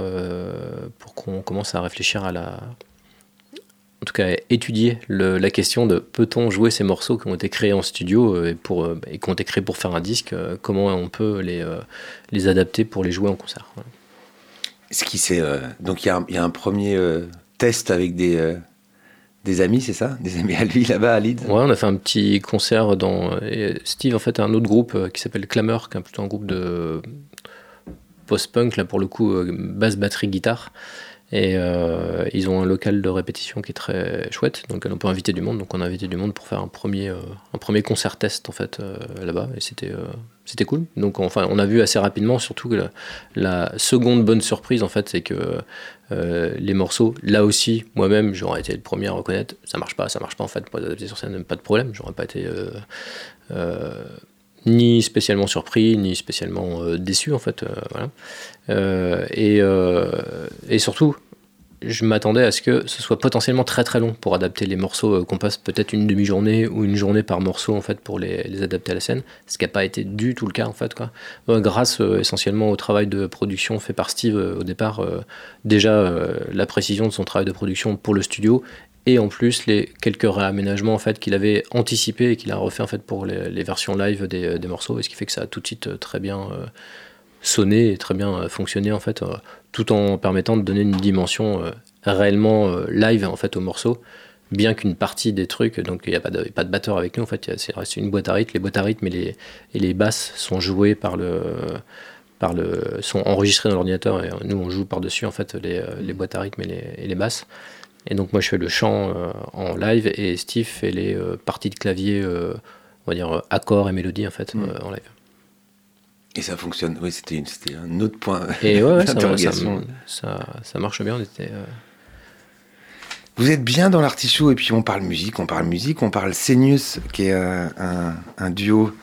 pour qu'on commence à réfléchir à la. En tout cas, étudier le- la question de peut-on jouer ces morceaux qui ont été créés en studio euh, et, pour, euh, et qui ont été créés pour faire un disque, euh, comment on peut les, les adapter pour les jouer en concert. Voilà. Ce qui c'est euh, donc il y, a un- il y a un premier euh, test avec des euh, des amis, c'est ça? Des amis à lui là-bas à Leeds? Ouais, on a fait un petit concert dans. Steve, en fait, a un autre groupe qui s'appelle Clamor, qui est plutôt un groupe de post-punk, là pour le coup, basse, batterie, guitare. Et euh, ils ont un local de répétition qui est très chouette, donc on peut inviter du monde. Donc on a invité du monde pour faire un premier, euh, un premier concert test en fait euh, là-bas, et c'était c'était cool. Donc enfin, on a vu assez rapidement, surtout que la, seconde bonne surprise en fait, c'est que les morceaux, là aussi, moi-même, j'aurais été le premier à reconnaître, ça marche pas, ça marche pas en fait pour les adapter sur scène, pas de problème. J'aurais pas été ni spécialement surpris, ni spécialement déçu en fait. Et, et surtout, je m'attendais à ce que ce soit potentiellement très très long pour adapter les morceaux, euh, qu'on passe peut-être une demi-journée ou une journée par morceau en fait pour les, adapter à la scène, ce qui n'a pas été du tout le cas en fait quoi. Euh, grâce euh, essentiellement au travail de production fait par Steve au départ, déjà la précision de son travail de production pour le studio et en plus les quelques réaménagements en fait qu'il avait anticipé et qu'il a refait en fait pour les, versions live des, des, morceaux, et ce qui fait que ça a tout de suite très bien sonné et très bien fonctionné en fait tout en permettant de donner une dimension euh, réellement euh, live en fait au morceau bien qu'une partie des trucs, donc il n'y a pas de, pas de batteur avec nous, en fait, c'est une boîte à rythme. Les boîtes à rythme et les, et les basses sont jouées par le, par le, sont enregistrées dans l'ordinateur et nous on joue par-dessus en fait les, euh, les, boîtes à rythme et les, et les, basses. Et donc moi je fais le chant en live et Steve fait les parties de clavier, on va dire accords et mélodies en fait mm. en live. Et ça fonctionne, oui, c'était un autre point Et ouais, d'interrogation. Ça, ça, marche bien. On était, euh, Vous êtes bien dans l'artichaut, et puis on parle musique, on parle musique, on parle Senius, qui est un, un, duo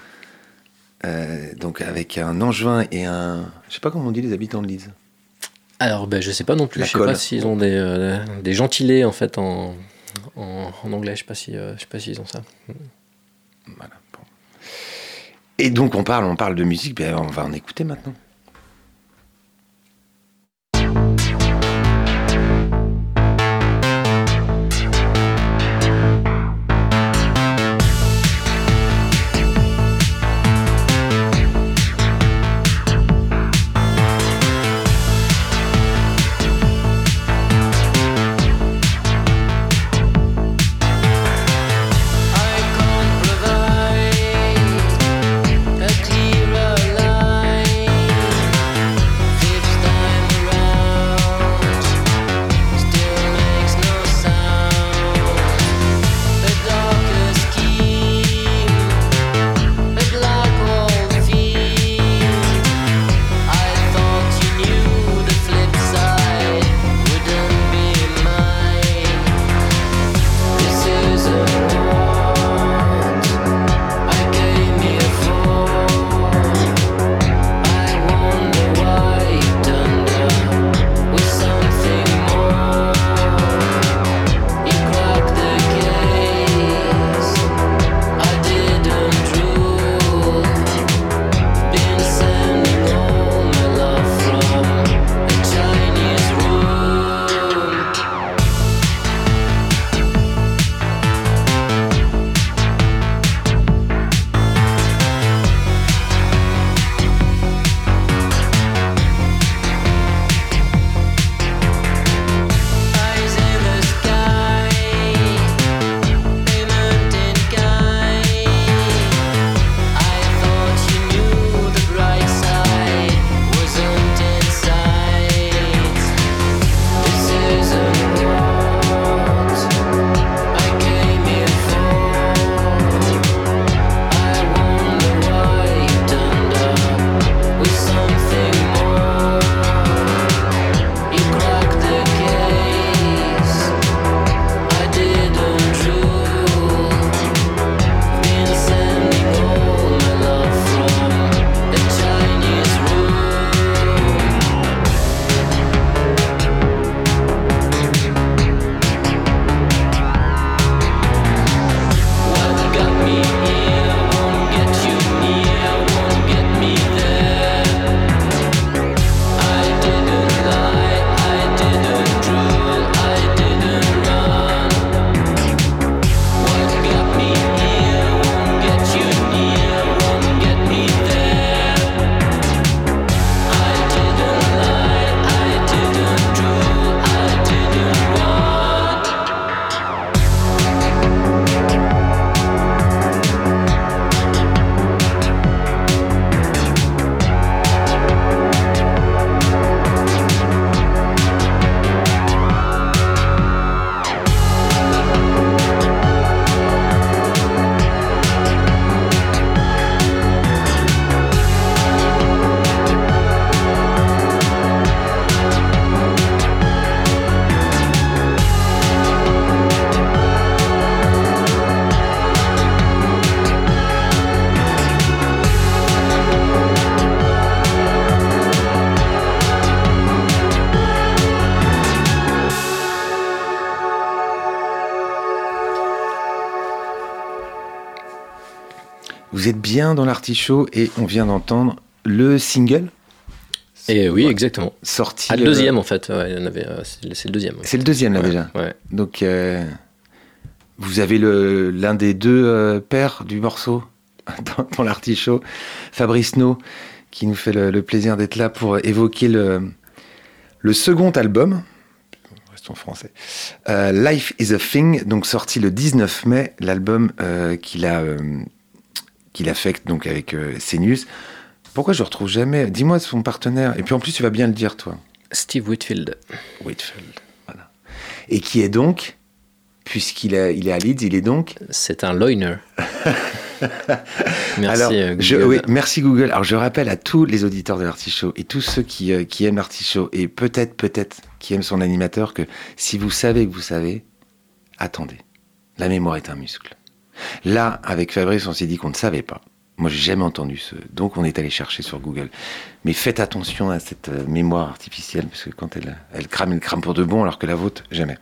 euh, donc avec un Angevin et un. Je sais pas comment on dit les habitants de Lise. Alors, ben, je sais pas non plus. je sais pas s'ils ont des, euh, des gentilés en fait en, en, anglais. Je sais pas si, je sais pas s'ils ont ça. Voilà. Et donc on parle, on parle de musique, ben on va en écouter maintenant. Vous êtes bien dans l'artichaut et on vient d'entendre le single Et oui, exactement. sorti. Ah, le euh, deuxième en fait. Ouais, euh, c'est le- deuxième. ouais. C'est le deuxième là déjà. Ouais. Donc euh, vous avez l'un des deux euh, pères du morceau [laughs] dans, dans l'artichaut, Fabrice No, qui nous fait le, le plaisir d'être là pour évoquer le, le second album. Restons français. Euh, Life is a Thing, donc sorti le 19 mai, l'album euh, qu'il a euh, qu'il affecte donc avec euh, Senius. Pourquoi je le retrouve jamais? Dis-moi son partenaire. Et puis en plus, tu vas bien le dire, toi. Steve Whitfield. Whitfield. Voilà. Et qui est donc, puisqu'il est, il est à Leeds, il est donc. [laughs] C'est un loiner. [laughs] Merci. Alors, euh, je- Google. oui, merci Google. Alors je rappelle à tous les auditeurs de l'artichaut et tous ceux qui, euh, qui aiment l'artichaut et peut-être, peut-être qui aiment son animateur que si vous savez que vous savez, attendez. La mémoire est un muscle. Là, avec Fabrice, on s'est dit qu'on ne savait pas. Moi, j'ai jamais entendu ce. Donc, on est allé chercher sur Google. Mais faites attention à cette euh, mémoire artificielle, parce que quand elle, elle crame, elle crame pour de bon, alors que la vôtre, jamais.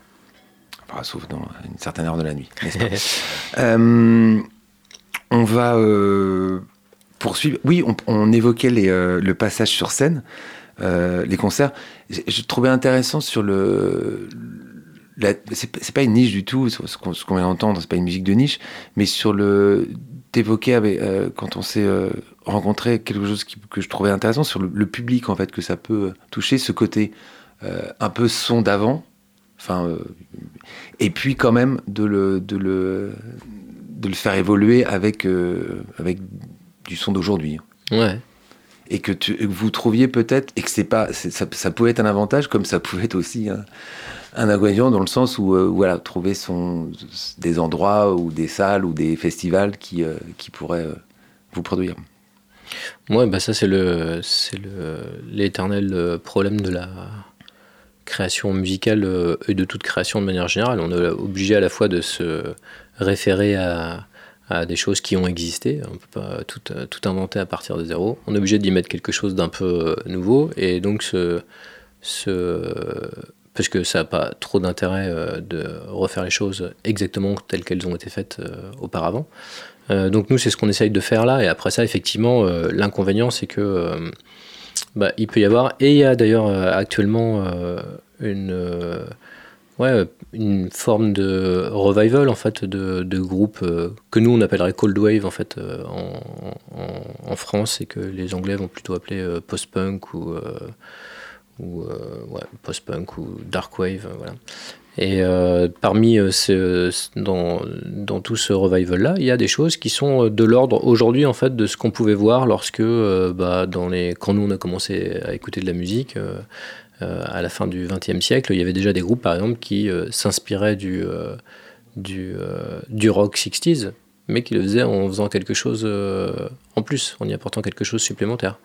Enfin, sauf dans une certaine heure de la nuit, n'est-ce pas [laughs] Euh, On va euh, poursuivre. Oui, on, on évoquait les, euh, le passage sur scène, les concerts. Je, je trouvais intéressant sur le. C'est pas- une niche du tout, ce qu'on qu'on vient d'entendre, c'est pas une musique de niche, mais sur le d'évoquer euh, quand on s'est euh, rencontré quelque chose qui- que je trouvais intéressant sur le, le public en fait que ça peut toucher ce côté euh, un peu son d'avant enfin euh, et puis quand même de le de le de le faire évoluer avec euh, avec du son d'aujourd'hui Ouais. et que, tu, que vous trouviez peut-être et que c'est pas ça, ça pouvait être un avantage comme ça pouvait être aussi un, un inconvénient dans le sens où euh, trouver des endroits ou des salles ou des festivals qui euh, pourraient euh, vous produire Ouais, bah ça c'est le l'éternel problème de la création musicale et de toute création de manière générale. On est obligé à la fois de se référer à, des choses qui ont existé. On peut pas tout, inventer à partir de zéro. On est obligé d'y mettre quelque chose d'un peu nouveau et donc ce, ce parce que ça n'a pas trop d'intérêt euh, de refaire les choses exactement telles qu'elles ont été faites euh, auparavant. Euh, donc nous, c'est ce qu'on essaye de faire là. Et après ça, effectivement, l'inconvénient, c'est que bah, il peut y avoir, et il y a d'ailleurs actuellement une, ouais, une forme de revival en fait de, de groupes que nous on appellerait cold wave en fait en, France et que les Anglais vont plutôt appeler post-punk ou ou euh, post-punk ou dark wave, euh, voilà. Et euh, parmi dans, tout ce revival-là, il y a des choses qui sont de l'ordre aujourd'hui en fait de ce qu'on pouvait voir lorsque, bah, dans les, quand nous on a commencé à écouter de la musique à la fin du XXe siècle, il y avait déjà des groupes par exemple qui s'inspiraient du, du, du rock 60s, mais qui le faisaient en faisant quelque chose en plus, en y apportant quelque chose supplémentaire.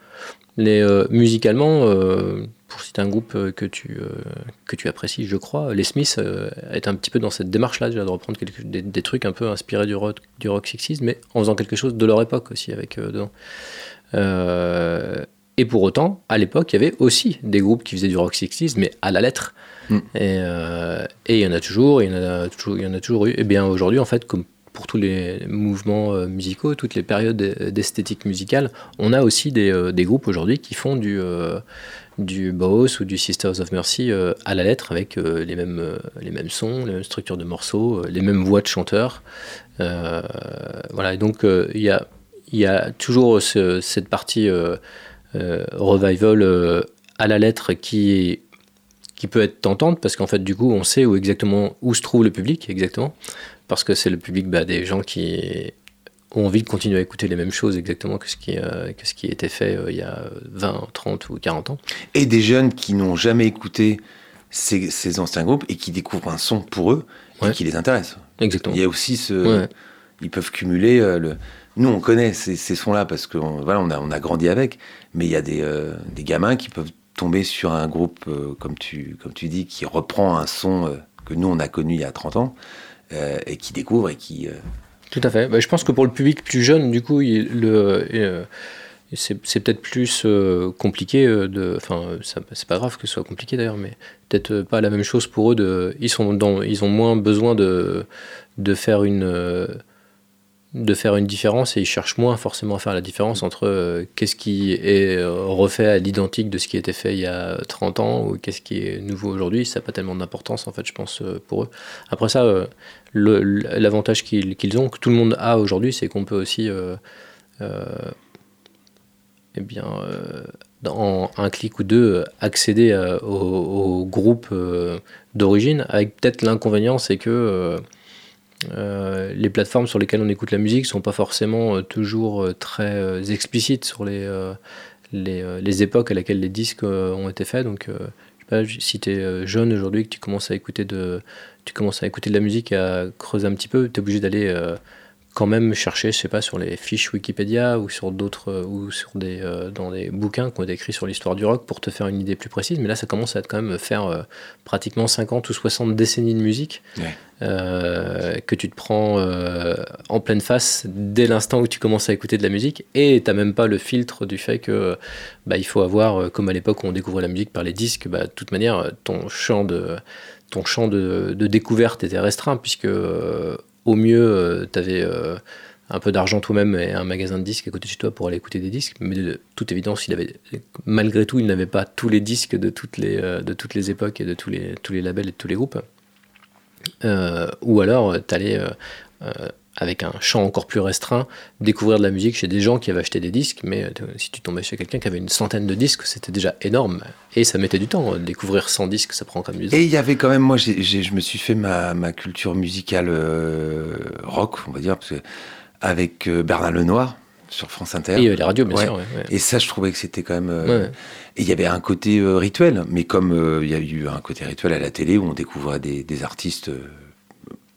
Les, euh, musicalement, euh, pour citer un groupe euh, que tu, que tu apprécies, je crois, les Smiths est un petit peu dans cette démarche-là, déjà de reprendre des, des trucs un peu inspirés du rock, du rock 60s, mais en faisant quelque chose de leur époque aussi avec dedans. Et pour autant, à l'époque, il y avait aussi des groupes qui faisaient du rock 60s, mais à la lettre. Mm. Et, euh, et il y en a toujours, il y en a toujours, il y en a toujours eu. Et bien aujourd'hui, en fait, comme pour tous les mouvements euh, musicaux, toutes les périodes d'esthétique musicale, on a aussi des, euh, groupes aujourd'hui qui font du, euh, du Boss ou du Sisters of Mercy à la lettre avec les, mêmes, les mêmes sons, les mêmes structures de morceaux, les mêmes voix de chanteurs. Voilà, et donc il y, a, y a toujours ce- cette partie revival à la lettre qui, qui peut être tentante parce qu'en fait, du coup, on sait où exactement où se trouve le public exactement parce que c'est le public bah, des gens qui ont envie de continuer à écouter les mêmes choses exactement que ce qui, euh, que ce qui était fait euh, il y a 20, 30 ou 40 ans. et des jeunes qui n'ont jamais écouté ces, ces anciens groupes et qui découvrent un son pour eux et qui les intéresse. Exactement. Il y a aussi ce. Ouais. Ils peuvent cumuler. euh, le... Nous, on connaît ces, ces sons-là parce que on- voilà, on, a, on a grandi avec, mais il y a des, des gamins qui peuvent tomber sur un groupe, comme, tu, comme tu dis, qui reprend un son que nous, on a connu il y a 30 ans et qui découvre et qui. euh, Tout à fait. Bah, je pense que pour le public plus jeune, du coup, le, euh, c'est peut-être plus euh, compliqué euh, de. Enfin, c'est pas grave que ce soit compliqué d'ailleurs, mais peut-être euh, pas la même chose pour eux. De, ils, sont dans, ils ont moins besoin de, de faire une, euh, de faire une différence et ils cherchent moins forcément à faire la différence entre euh, qu'est-ce qui est euh, refait à l'identique de ce qui été fait il y a 30 ans ou qu'est-ce qui est nouveau aujourd'hui. Ça n'a pas tellement d'importance en fait, je pense, euh, pour eux. Après ça, l'avantage qu'ils ont, que tout le monde a aujourd'hui, c'est qu'on peut aussi, eh bien, dans un clic ou deux, accéder au, au, groupe d'origine avec peut-être l'inconvénient, c'est que euh, les plateformes sur lesquelles on écoute la musique sont pas forcément euh, toujours euh, très explicites sur les, les, époques à laquelle les disques ont été faits. Si tu es jeune aujourd'hui, que tu commences à écouter de, tu commences à écouter de la musique à creuser un petit peu, tu es obligé d'aller quand même chercher, je sais pas, sur les fiches Wikipédia ou sur d'autres euh, ou sur des euh, dans des bouquins qui ont été écrits sur l'histoire du rock pour te faire une idée plus précise. Mais là, ça commence à être quand même faire euh, pratiquement 50 ou 60 décennies de musique que tu te prends en pleine face dès l'instant où tu commences à écouter de la musique et t'as même pas le filtre du fait que bah, il faut avoir, comme à l'époque où on découvrait la musique par les disques, bah, de toute manière, ton champ de ton champ de, de découverte était restreint puisque au mieux, euh, tu avais euh, un peu d'argent toi-même et un magasin de disques à côté de chez toi pour aller écouter des disques. Mais de toute évidence, il avait, malgré tout, il n'avait pas tous les disques de toutes les, euh, de toutes les époques et de tous les, tous les labels et de tous les groupes. ou alors, tu allais avec un champ encore plus restreint, découvrir de la musique chez des gens qui avaient acheté des disques, mais euh, si tu tombais chez quelqu'un qui avait une centaine de disques, c'était déjà énorme. Et ça mettait du temps. Découvrir 100 disques, ça prend quand même du temps. Et il y avait quand même, moi, je me suis fait ma, ma culture musicale euh, rock, on va dire, parce que, avec euh, Bernard Lenoir sur France Inter. Et les radios, bien sûr. Et ça, je trouvais que c'était quand même. Et il y avait un côté rituel, mais comme il y a eu un côté rituel à la télé où on découvrait des, des artistes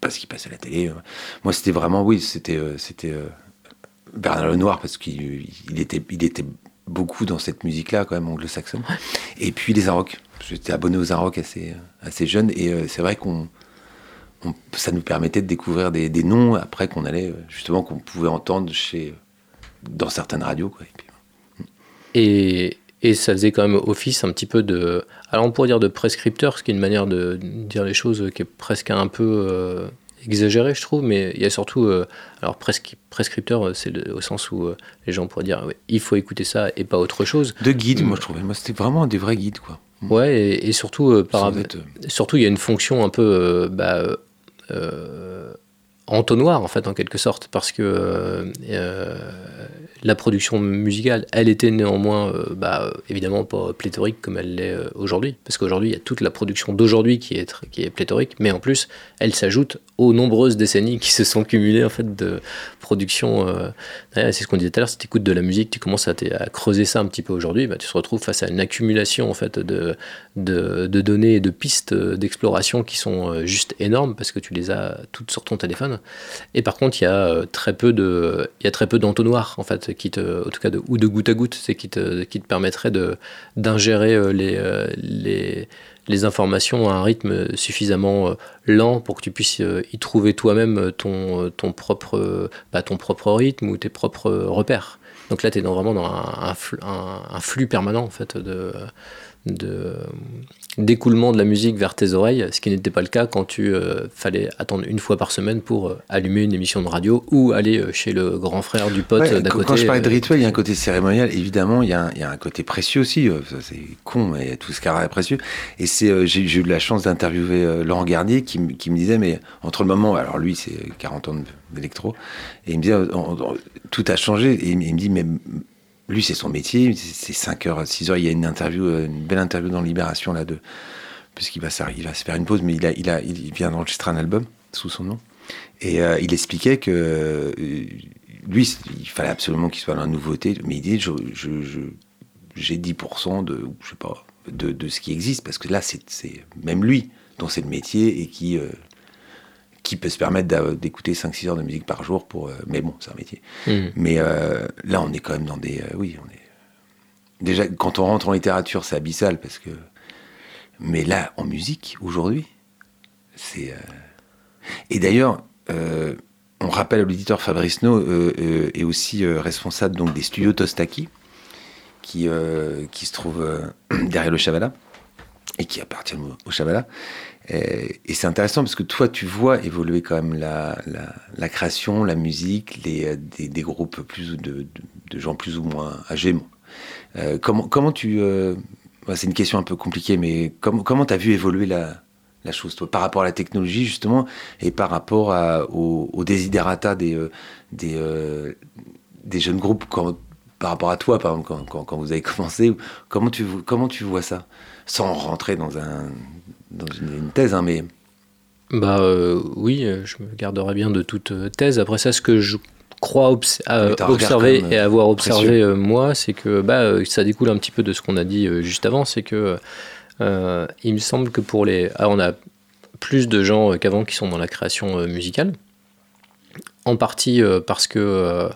parce qu'il passait à la télé. Moi, c'était vraiment, oui, c'était euh, c'était euh, Bernard Lenoir, parce qu'il il était, il était beaucoup dans cette musique-là, quand même, anglo-saxonne. Et puis les Arocs. J'étais abonné aux Arocs assez, assez jeune, et euh, c'est vrai qu'on ça nous permettait de découvrir des, des noms après qu'on allait, justement, qu'on pouvait entendre chez, dans certaines radios. Quoi. Et, et, ça faisait quand même office un petit peu de. Alors on pourrait dire de prescripteur, ce qui est une manière de dire les choses qui est presque un peu exagéré, je trouve, mais il y a surtout, euh, alors presque prescripteur, euh, c'est au sens où euh, les gens pourraient dire, il faut écouter ça et pas autre chose. De guide, moi je trouvais, moi c'était vraiment des vrais guides, quoi. Ouais, et, surtout, par, surtout il y a une fonction un peu, bah, entonnoir en fait en quelque sorte parce que la production musicale, elle était néanmoins, euh, bah, évidemment pas pléthorique comme elle l'est euh, aujourd'hui, parce qu'aujourd'hui, il y a toute la production d'aujourd'hui qui est, qui est pléthorique, mais en plus, elle s'ajoute aux nombreuses décennies qui se sont cumulées en fait de production. Euh, c'est ce qu'on disait tout à l'heure, si tu écoutes de la musique, tu commences à, creuser ça un petit peu aujourd'hui, bah, tu te retrouves face à une accumulation en fait de, données et de pistes d'exploration qui sont juste énormes parce que tu les as toutes sur ton téléphone. Et par contre, il y a très peu de, d'entonnoirs en fait qui te, en tout cas de, ou de goutte à goutte, c'est qui te, qui permettrait d'ingérer euh, les, euh, les, les, informations à un rythme suffisamment euh, lent pour que tu puisses y trouver toi-même ton, ton, propre, bah, ton propre rythme ou tes propres repères. Donc là, tu es dans, vraiment dans un, un, flux permanent en fait de d'écoulement de la musique vers tes oreilles, ce qui n'était pas le cas quand tu euh, fallait attendre une fois par semaine pour euh, allumer une émission de radio ou aller euh, chez le grand frère du pote d'à côté. Quand je parlais de rituel, il y a un côté cérémonial, évidemment, il y a un, il y a un côté précieux aussi. c'est con, mais tout ce qui est précieux. Et c'est, j'ai, eu la chance d'interviewer Laurent Garnier qui, qui, me disait, mais entre le moment, alors lui, c'est 40 ans d'électro, et il me disait, tout a changé. Et il me dit, mais lui, c'est son métier, c'est 5 heures, 6 heures. Il y a une interview, euh, une belle interview dans Libération, là, de, puisqu'il va, va se faire une pause, mais il, a, il, a, il vient d'enregistrer un album sous son nom. Et euh, il expliquait que euh, lui, il fallait absolument qu'il soit dans la nouveauté, mais il dit j'ai 10% de, je sais pas, de, de, ce qui existe, parce que là, c'est, même lui dont c'est le métier et qui qui peut se permettre d'écouter 5-6 heures de musique par jour pour. Euh, mais bon, c'est un métier. Mm. Mais euh, là, on est quand même dans des. Euh, oui, on est. Déjà, quand on rentre en littérature, c'est abyssal parce que. Mais là, en musique, aujourd'hui, c'est. Et d'ailleurs, on rappelle à l'auditeur Fabrice No est aussi responsable donc, des studios Tostaki, qui, qui se trouve [clears throat] derrière le Chavala. et qui appartiennent au, Chabala. Et, c'est intéressant parce que toi, tu vois évoluer quand même la, la, création, la musique, les, des, des groupes plus de, de, gens plus ou moins âgés. Euh, comment, comment tu. Euh, c'est une question un peu compliquée, mais comment tu as vu évoluer la, la chose, toi, par rapport à la technologie, justement, et par rapport à, au, au desiderata des, euh, des, des jeunes groupes quand, par rapport à toi, par exemple, quand, quand, vous avez commencé Comment tu, comment tu vois ça Sans rentrer dans, un, dans une, thèse, hein, mais. Bah oui, je me garderai bien de toute thèse. Après ça, ce que je crois observer et euh, avoir observé euh, moi, c'est que bah, euh, ça découle un petit peu de ce qu'on a dit juste avant, c'est que il me semble que pour les... Ah, on a plus de gens qu'avant qui sont dans la création musicale, en partie parce que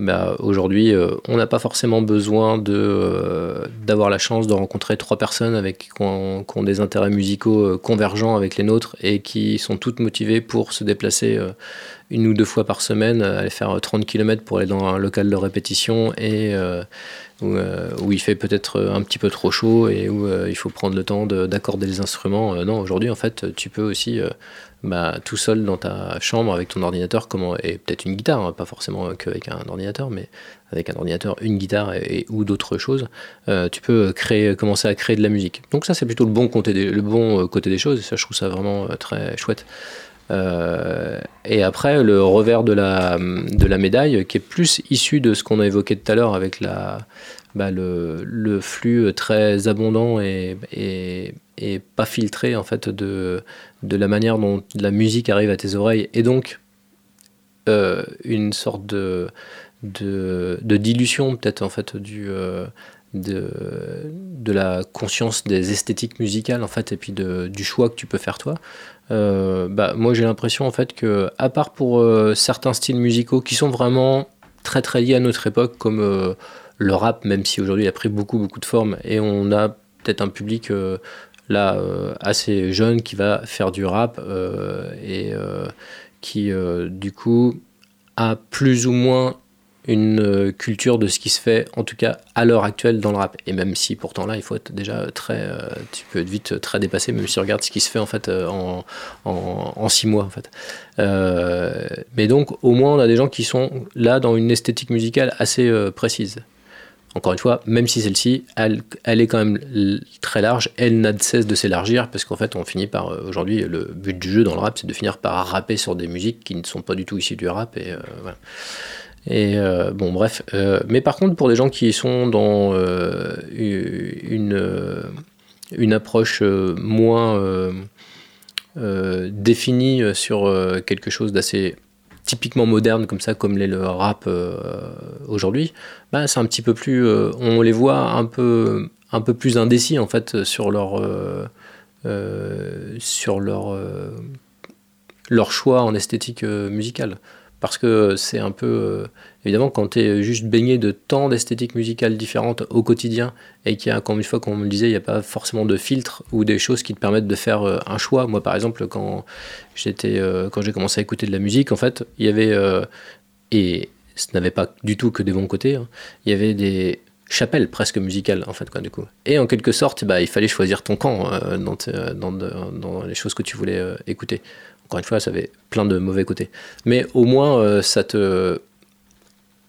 bah, aujourd'hui, on n'a pas forcément besoin de, d'avoir la chance de rencontrer trois personnes avec, qui, ont, des intérêts musicaux convergents avec les nôtres et qui sont toutes motivées pour se déplacer une ou deux fois par semaine, euh, aller faire 30 km pour aller dans un local de répétition et euh, euh, où, il fait peut-être un petit peu trop chaud et où il faut prendre le temps d'accorder les instruments. non, aujourd'hui, en fait, tu peux aussi, bah, tout seul dans ta chambre avec ton ordinateur, et peut-être une guitare, hein, pas forcément qu'avec un ordinateur, mais avec un ordinateur, une guitare et, ou d'autres choses, tu peux créer, commencer à créer de la musique. Donc ça, c'est plutôt le bon côté des, des choses, et ça, je trouve ça vraiment très chouette. Euh, et après, le revers de la, médaille, qui est plus issu de ce qu'on a évoqué tout à l'heure avec bah, le, flux très abondant et, et, et, pas filtré en fait de, de la manière dont la musique arrive à tes oreilles et donc euh, une sorte de, de, dilution peut-être en fait du, euh, de, la conscience des esthétiques musicales en fait et puis de, du choix que tu peux faire toi. Euh, bah, moi j'ai l'impression en fait que à part pour certains styles musicaux qui sont vraiment très très liés à notre époque comme le rap même si aujourd'hui il a pris beaucoup beaucoup de formes et on a peut-être un public là assez jeune qui va faire du rap et qui du coup a plus ou moins une euh, culture de ce qui se fait, en tout cas à l'heure actuelle dans le rap. Et même si pourtant là, il faut être déjà très, euh, tu peux être vite très dépassé, même si tu regardes ce qui se fait en fait euh, en, six mois en fait. mais donc au moins on a des gens qui sont là dans une esthétique musicale assez précise. Encore une fois, même si celle-ci, elle, est quand même très large, elle n'a de cesse de s'élargir parce qu'en fait, on finit par aujourd'hui le but du jeu dans le rap, c'est de finir par rapper sur des musiques qui ne sont pas du tout issues du rap et. Et euh, bon, bref. Euh, mais par contre, pour des gens qui sont dans euh, une approche moins définie sur quelque chose d'assez typiquement moderne comme ça, comme l'est le rap aujourd'hui, bah, c'est un petit peu plus. on les voit un peu, un peu plus indécis en fait sur leur. sur leur, leur choix en esthétique musicale parce que c'est un peu euh, évidemment quand tu es juste baigné de tant d'esthétiques musicales différentes au quotidien et qu'il y a encore une fois comme on me le disait il n'y a pas forcément de filtre ou des choses qui te permettent de faire euh, un choix. Moi par exemple quand j'étais euh, quand j'ai commencé à écouter de la musique en fait il y avait et ce n'avait pas du tout que des bons côtés hein, il y avait des chapelles presque musicales en fait quoi du coup. Et en quelque sorte bah, il fallait choisir ton camp dans, les choses que tu voulais écouter encore une fois, ça avait plein de mauvais côtés. Mais au moins, euh, ça te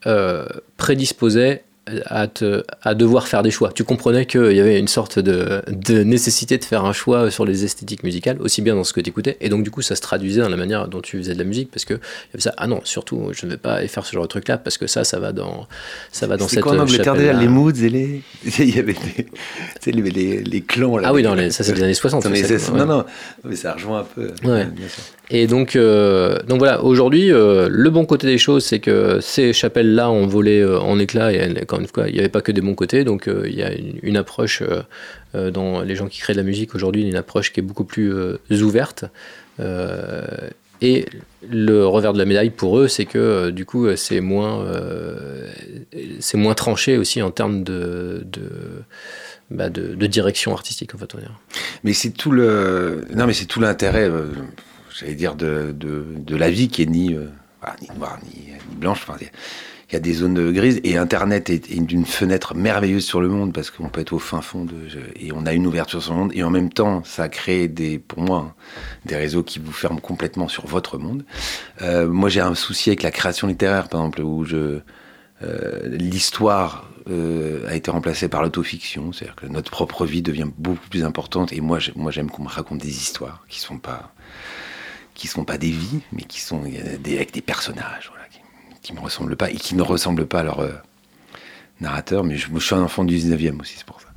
euh, prédisposait à, te, à devoir faire des choix. Tu comprenais qu'il y avait une sorte de, de, nécessité de faire un choix sur les esthétiques musicales, aussi bien dans ce que tu écoutais, et donc du coup ça se traduisait dans la manière dont tu faisais de la musique, parce que y avait ça, ah non, surtout je ne vais pas faire ce genre de truc là, parce que ça, ça va dans, ça va dans cette quoi en Angleterre les moods et les... [laughs] Il y avait les, les, les, clans là. Ah oui, non, ça c'est les années 60. Non, non, mais ça rejoint un peu. Ouais. Bien sûr. Et donc, euh, donc voilà, aujourd'hui, euh, le bon côté des choses, c'est que ces chapelles-là ont volé euh, en éclats et une fois, il n'y avait pas que des bons côtés. Donc, il y a une, approche dans les gens qui créent de la musique aujourd'hui, une approche qui est beaucoup plus ouverte. et le revers de la médaille pour eux, c'est que du coup, c'est moins, moins tranché aussi en termes de, de bah, de, direction artistique en fait. Mais c'est tout le non mais c'est tout l'intérêt j'allais dire, de, de, de, la vie qui est ni, euh, ni noire ni, blanche. Enfin, il y a des zones grises et Internet est, est une fenêtre merveilleuse sur le monde parce qu'on peut être au fin fond et on a une ouverture sur le monde et en même temps ça crée des, pour moi, des réseaux qui vous ferment complètement sur votre monde. Euh, moi j'ai un souci avec la création littéraire par exemple où euh, l'histoire a été remplacée par l'autofiction, c'est-à-dire que notre propre vie devient beaucoup plus importante et moi j'ai- moi j'aime qu'on me raconte des histoires qui sont pas qui sont pas des vies mais qui sont euh, avec des personnages qui, me ressemblent pas et qui ne ressemblent pas à leur euh, narrateur, mais je, suis un enfant du 19e aussi, c'est pour ça.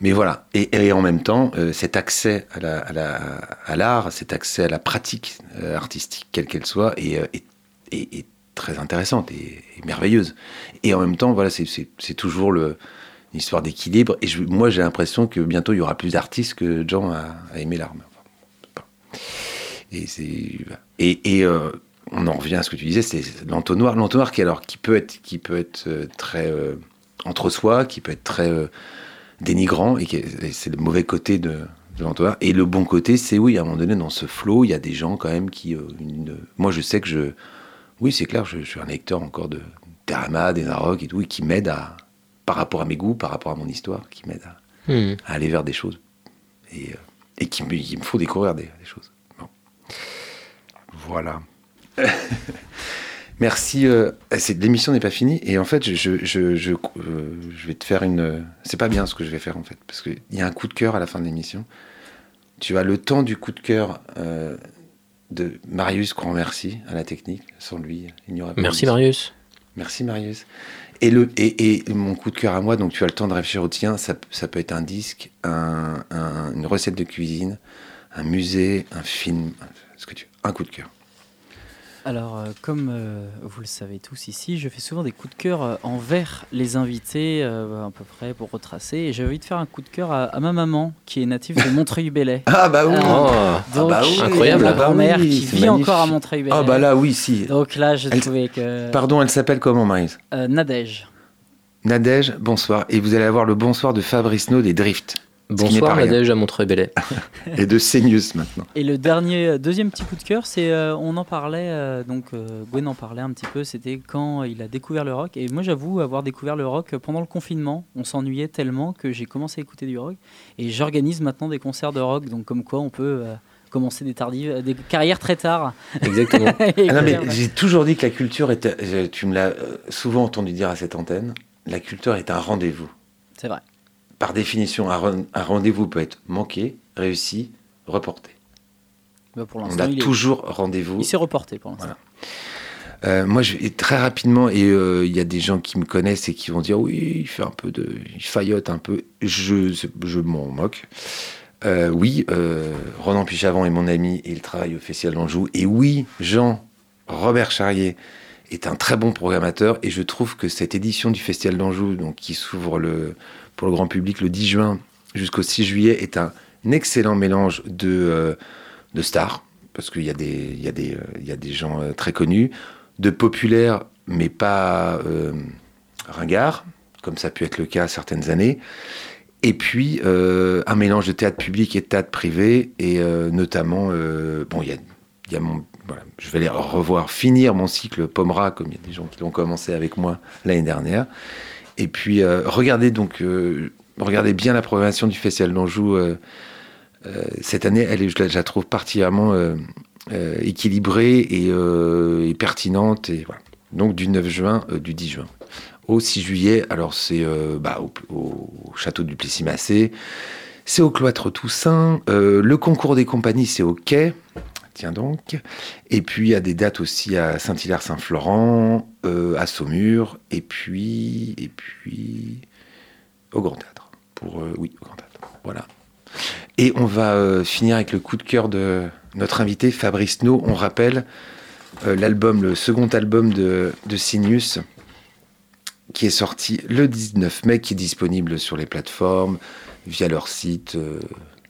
Mais voilà, et, en même temps, euh, cet accès à la- à la- à l'art, cet accès à la pratique artistique, quelle qu'elle soit, est, très intéressante et, merveilleuse. Et en même temps, voilà, c'est- toujours le, une histoire d'équilibre. Et moi, j'ai l'impression que bientôt, il y aura plus d'artistes que de gens à, aimer l'art. Et, et, et, euh, on en revient à ce que tu disais, c'est l'entonnoir. L'entonnoir qui, alors, qui peut être, qui peut être euh, très euh, entre soi, qui peut être très euh, dénigrant, et, c'est le mauvais côté de, de l'entonnoir. Et le bon côté, c'est oui, à un moment donné, dans ce flot, il y a des gens quand même qui. une- moi, je sais que je. Oui, c'est clair, je, je suis un lecteur encore de Terama, des Narok et tout, et qui m'aide à. Par rapport à mes goûts, par rapport à mon histoire, qui m'aide à, Hmm. à aller vers des choses. Et, et qui, me, qui me faut découvrir des, des choses. Voilà. [laughs] Merci. euh, L'émission n'est pas finie. Et en fait, je, je, je, je, euh, je vais te faire une. C'est pas bien ce que je vais faire en fait. Parce qu'il y a un coup de cœur à la fin de l'émission. Tu as le temps du coup de cœur euh, de Marius, grand merci à la technique. Sans lui, il n'y aurait pas Merci. Marius. Merci Marius. Et, le, et, et mon coup de cœur à moi, donc tu as le temps de réfléchir au tien, ça, ça peut être un disque, un- un- une recette de cuisine, un musée, un film, ce que tu un coup de cœur. Alors, euh, comme euh, vous le savez tous ici, je fais souvent des coups de cœur euh, envers les invités, euh, à peu près pour retracer. Et j'ai envie de faire un coup de cœur à, à ma maman, qui est native de [laughs] Montreuil-Bellay. Ah bah oui Ah. Oh, Donc, bah oui, incroyable. Ma ah bah grand-mère oui, qui vit magnifique. encore à Montreuil-Bellay. Ah bah là oui, si. Donc là, j'ai Elle- trouvé que. Pardon, elle s'appelle comment Marius Euh, Nadège. Nadège, bonsoir. Et vous allez avoir le bonsoir de Fabrice No des Drift. Bonsoir. Nadège à Montreuil-Bellay. [laughs] Et de Senius maintenant. Et le dernier, euh, deuxième petit coup de cœur, c'est euh, on en parlait, euh, donc euh, Gwen en parlait un petit peu, c'était quand il a découvert le rock. Et moi, j'avoue avoir découvert le rock pendant le confinement. On s'ennuyait tellement que j'ai commencé à écouter du rock. Et j'organise maintenant des concerts de rock, donc comme quoi on peut euh, commencer des tardives, des carrières très tard. Exactement. [laughs] Ah non, mais j'ai toujours dit que la culture était. Tu me l'as souvent entendu dire à cette antenne. La culture est un rendez-vous. C'est vrai. Par définition, un, ren- un rendez-vous peut être manqué, réussi, reporté. Bah, pour On a il, est- toujours rendez-vous. il s'est reporté pour l'instant. Voilà. Euh, moi, je très rapidement, et euh, il y a des gens qui me connaissent et qui vont dire oui, il fait un peu de, il faillote un peu. Je, je m'en moque. Euh, oui, Ronan Pichavant est mon ami et il travaille au Festival d'Anjou. Et oui, Jean Robert Charrier est un très bon programmateur et je trouve que cette édition du Festival d'Anjou, donc qui s'ouvre le, pour le grand public le 10 juin jusqu'au 6 juillet, est un excellent mélange de, euh, de stars, parce qu'il y, a des- euh, gens euh, très connus, de populaires, mais pas ringards, comme ça a pu être le cas certaines années. Et puis, un mélange de théâtre public et de théâtre privé, et notamment, bon, il y a, je vais aller revoir, finir mon cycle Pomera, comme il y a des gens qui l'ont commencé avec moi l'année dernière. Et puis, euh, regardez donc, euh, regardez bien la programmation du Festival d'Anjou. euh, cette année, elle est, je, la, trouve particulièrement équilibrée et, pertinente. Et, voilà. Donc, du 9 juin, du 10 juin au 6 juillet. Alors, c'est bah, au, au château du Plessis-Massé. C'est au cloître Toussaint. Le concours des compagnies, c'est au quai. Tiens donc. Et puis, il y a des dates aussi à Saint-Hilaire-Saint-Florent, euh, à Saumur, et puis, et puis au Grand Théâtre. Pour, euh, oui, au Grand Théâtre. Voilà. Et on va euh, finir avec le coup de cœur de notre invité, Fabrice No. On rappelle l'album, le second album de, de Sinus, qui est sorti le 19 mai, qui est disponible sur les plateformes, via leur site.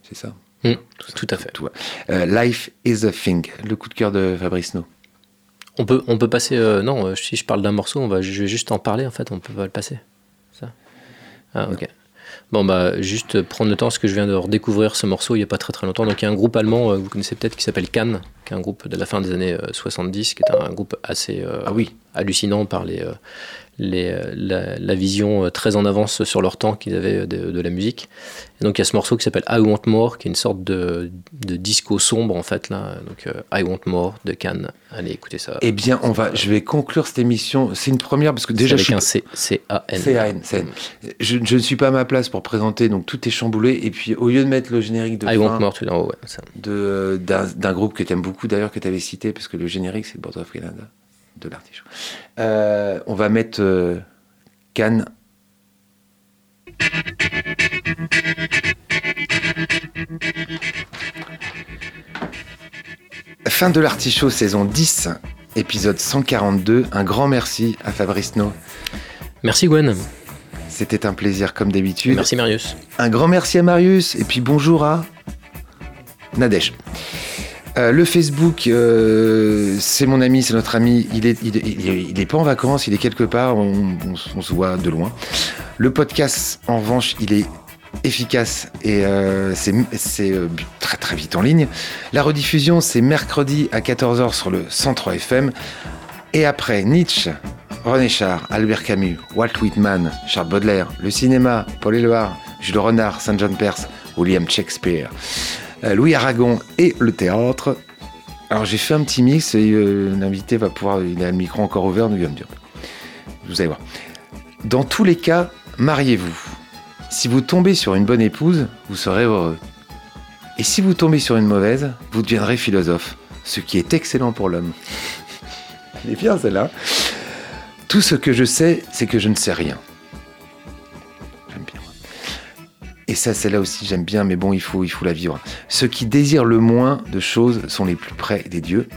c'est ça? Mm, tout à fait. tout. Euh, Life is a Thing, le coup de cœur de Fabrice No. On peut, on peut passer. euh, non, euh, si je parle d'un morceau, on va, je vais juste en parler en fait. On peut pas le passer. Ça. Ah ok. Bon bah juste prendre le temps parce que je viens de redécouvrir ce morceau il y a pas très très longtemps. Donc il y a un groupe allemand euh, que vous connaissez peut-être qui s'appelle Cannes, qui est un groupe de la fin des années 70, qui est un groupe assez ah oui. hallucinant par les, les, euh, la, vision euh, très en avance sur leur temps qu'ils avaient de, la musique. Et donc il y a ce morceau qui s'appelle I Want More, qui est une sorte de, de disco sombre en fait là. Donc euh, I Want More de Cannes. Allez écoutez ça. Eh bien on va, je vais conclure cette émission. C'est une première parce que déjà je un C, C A N. Je, je, ne suis pas à ma place pour présenter, donc tout est chamboulé. Et puis au lieu de mettre le générique de I Want More, tu en haut, de d'un groupe que tu aimes beaucoup d'ailleurs que tu avais cité parce que le générique c'est Board of Canada de l'artichaut. Euh, on va mettre euh, Cannes. Fin de l'artichaut saison 10, épisode 142. Un grand merci à Fabrice No. Merci Gwen. C'était un plaisir comme d'habitude. Merci Marius. Un grand merci à Marius et puis bonjour à Nadège. Euh, le Facebook, euh, c'est mon ami, c'est notre ami. Il est, pas en vacances, il est quelque part. On, se voit de loin. Le podcast, en revanche, il est efficace et euh, c'est très très vite en ligne. La rediffusion, c'est mercredi à 14h sur le 103 FM. Et après, Nietzsche, René Char, Albert Camus, Walt Whitman, Charles Baudelaire, le cinéma, Paul Éluard, Jules Renard, Saint John Perse, William Shakespeare. Euh, Louis Aragon et le théâtre. Alors j'ai fait un petit mix et euh, l'invité va pouvoir, il a le micro encore ouvert, nous il va me dire. Vous allez voir. Dans tous les cas, mariez-vous. Si vous tombez sur une bonne épouse, vous serez heureux. Et si vous tombez sur une mauvaise, vous deviendrez philosophe, ce qui est excellent pour l'homme. [laughs] Elle est bien celle-là. Tout ce que je sais, c'est que je ne sais rien. Et ça, celle-là aussi, j'aime bien, mais bon, il faut, il faut la vivre. Ceux qui désirent le moins de choses sont les plus près des dieux.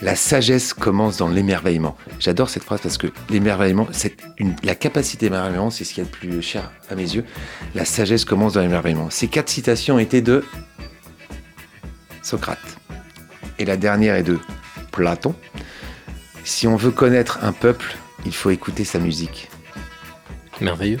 La sagesse commence dans l'émerveillement. J'adore cette phrase parce que l'émerveillement, c'est la capacité d'émerveillement, c'est ce qui est le plus cher à mes yeux. La sagesse commence dans l'émerveillement. Ces quatre citations étaient de Socrate. Et la dernière est de Platon. Si on veut connaître un peuple, il faut écouter sa musique. Merveilleux.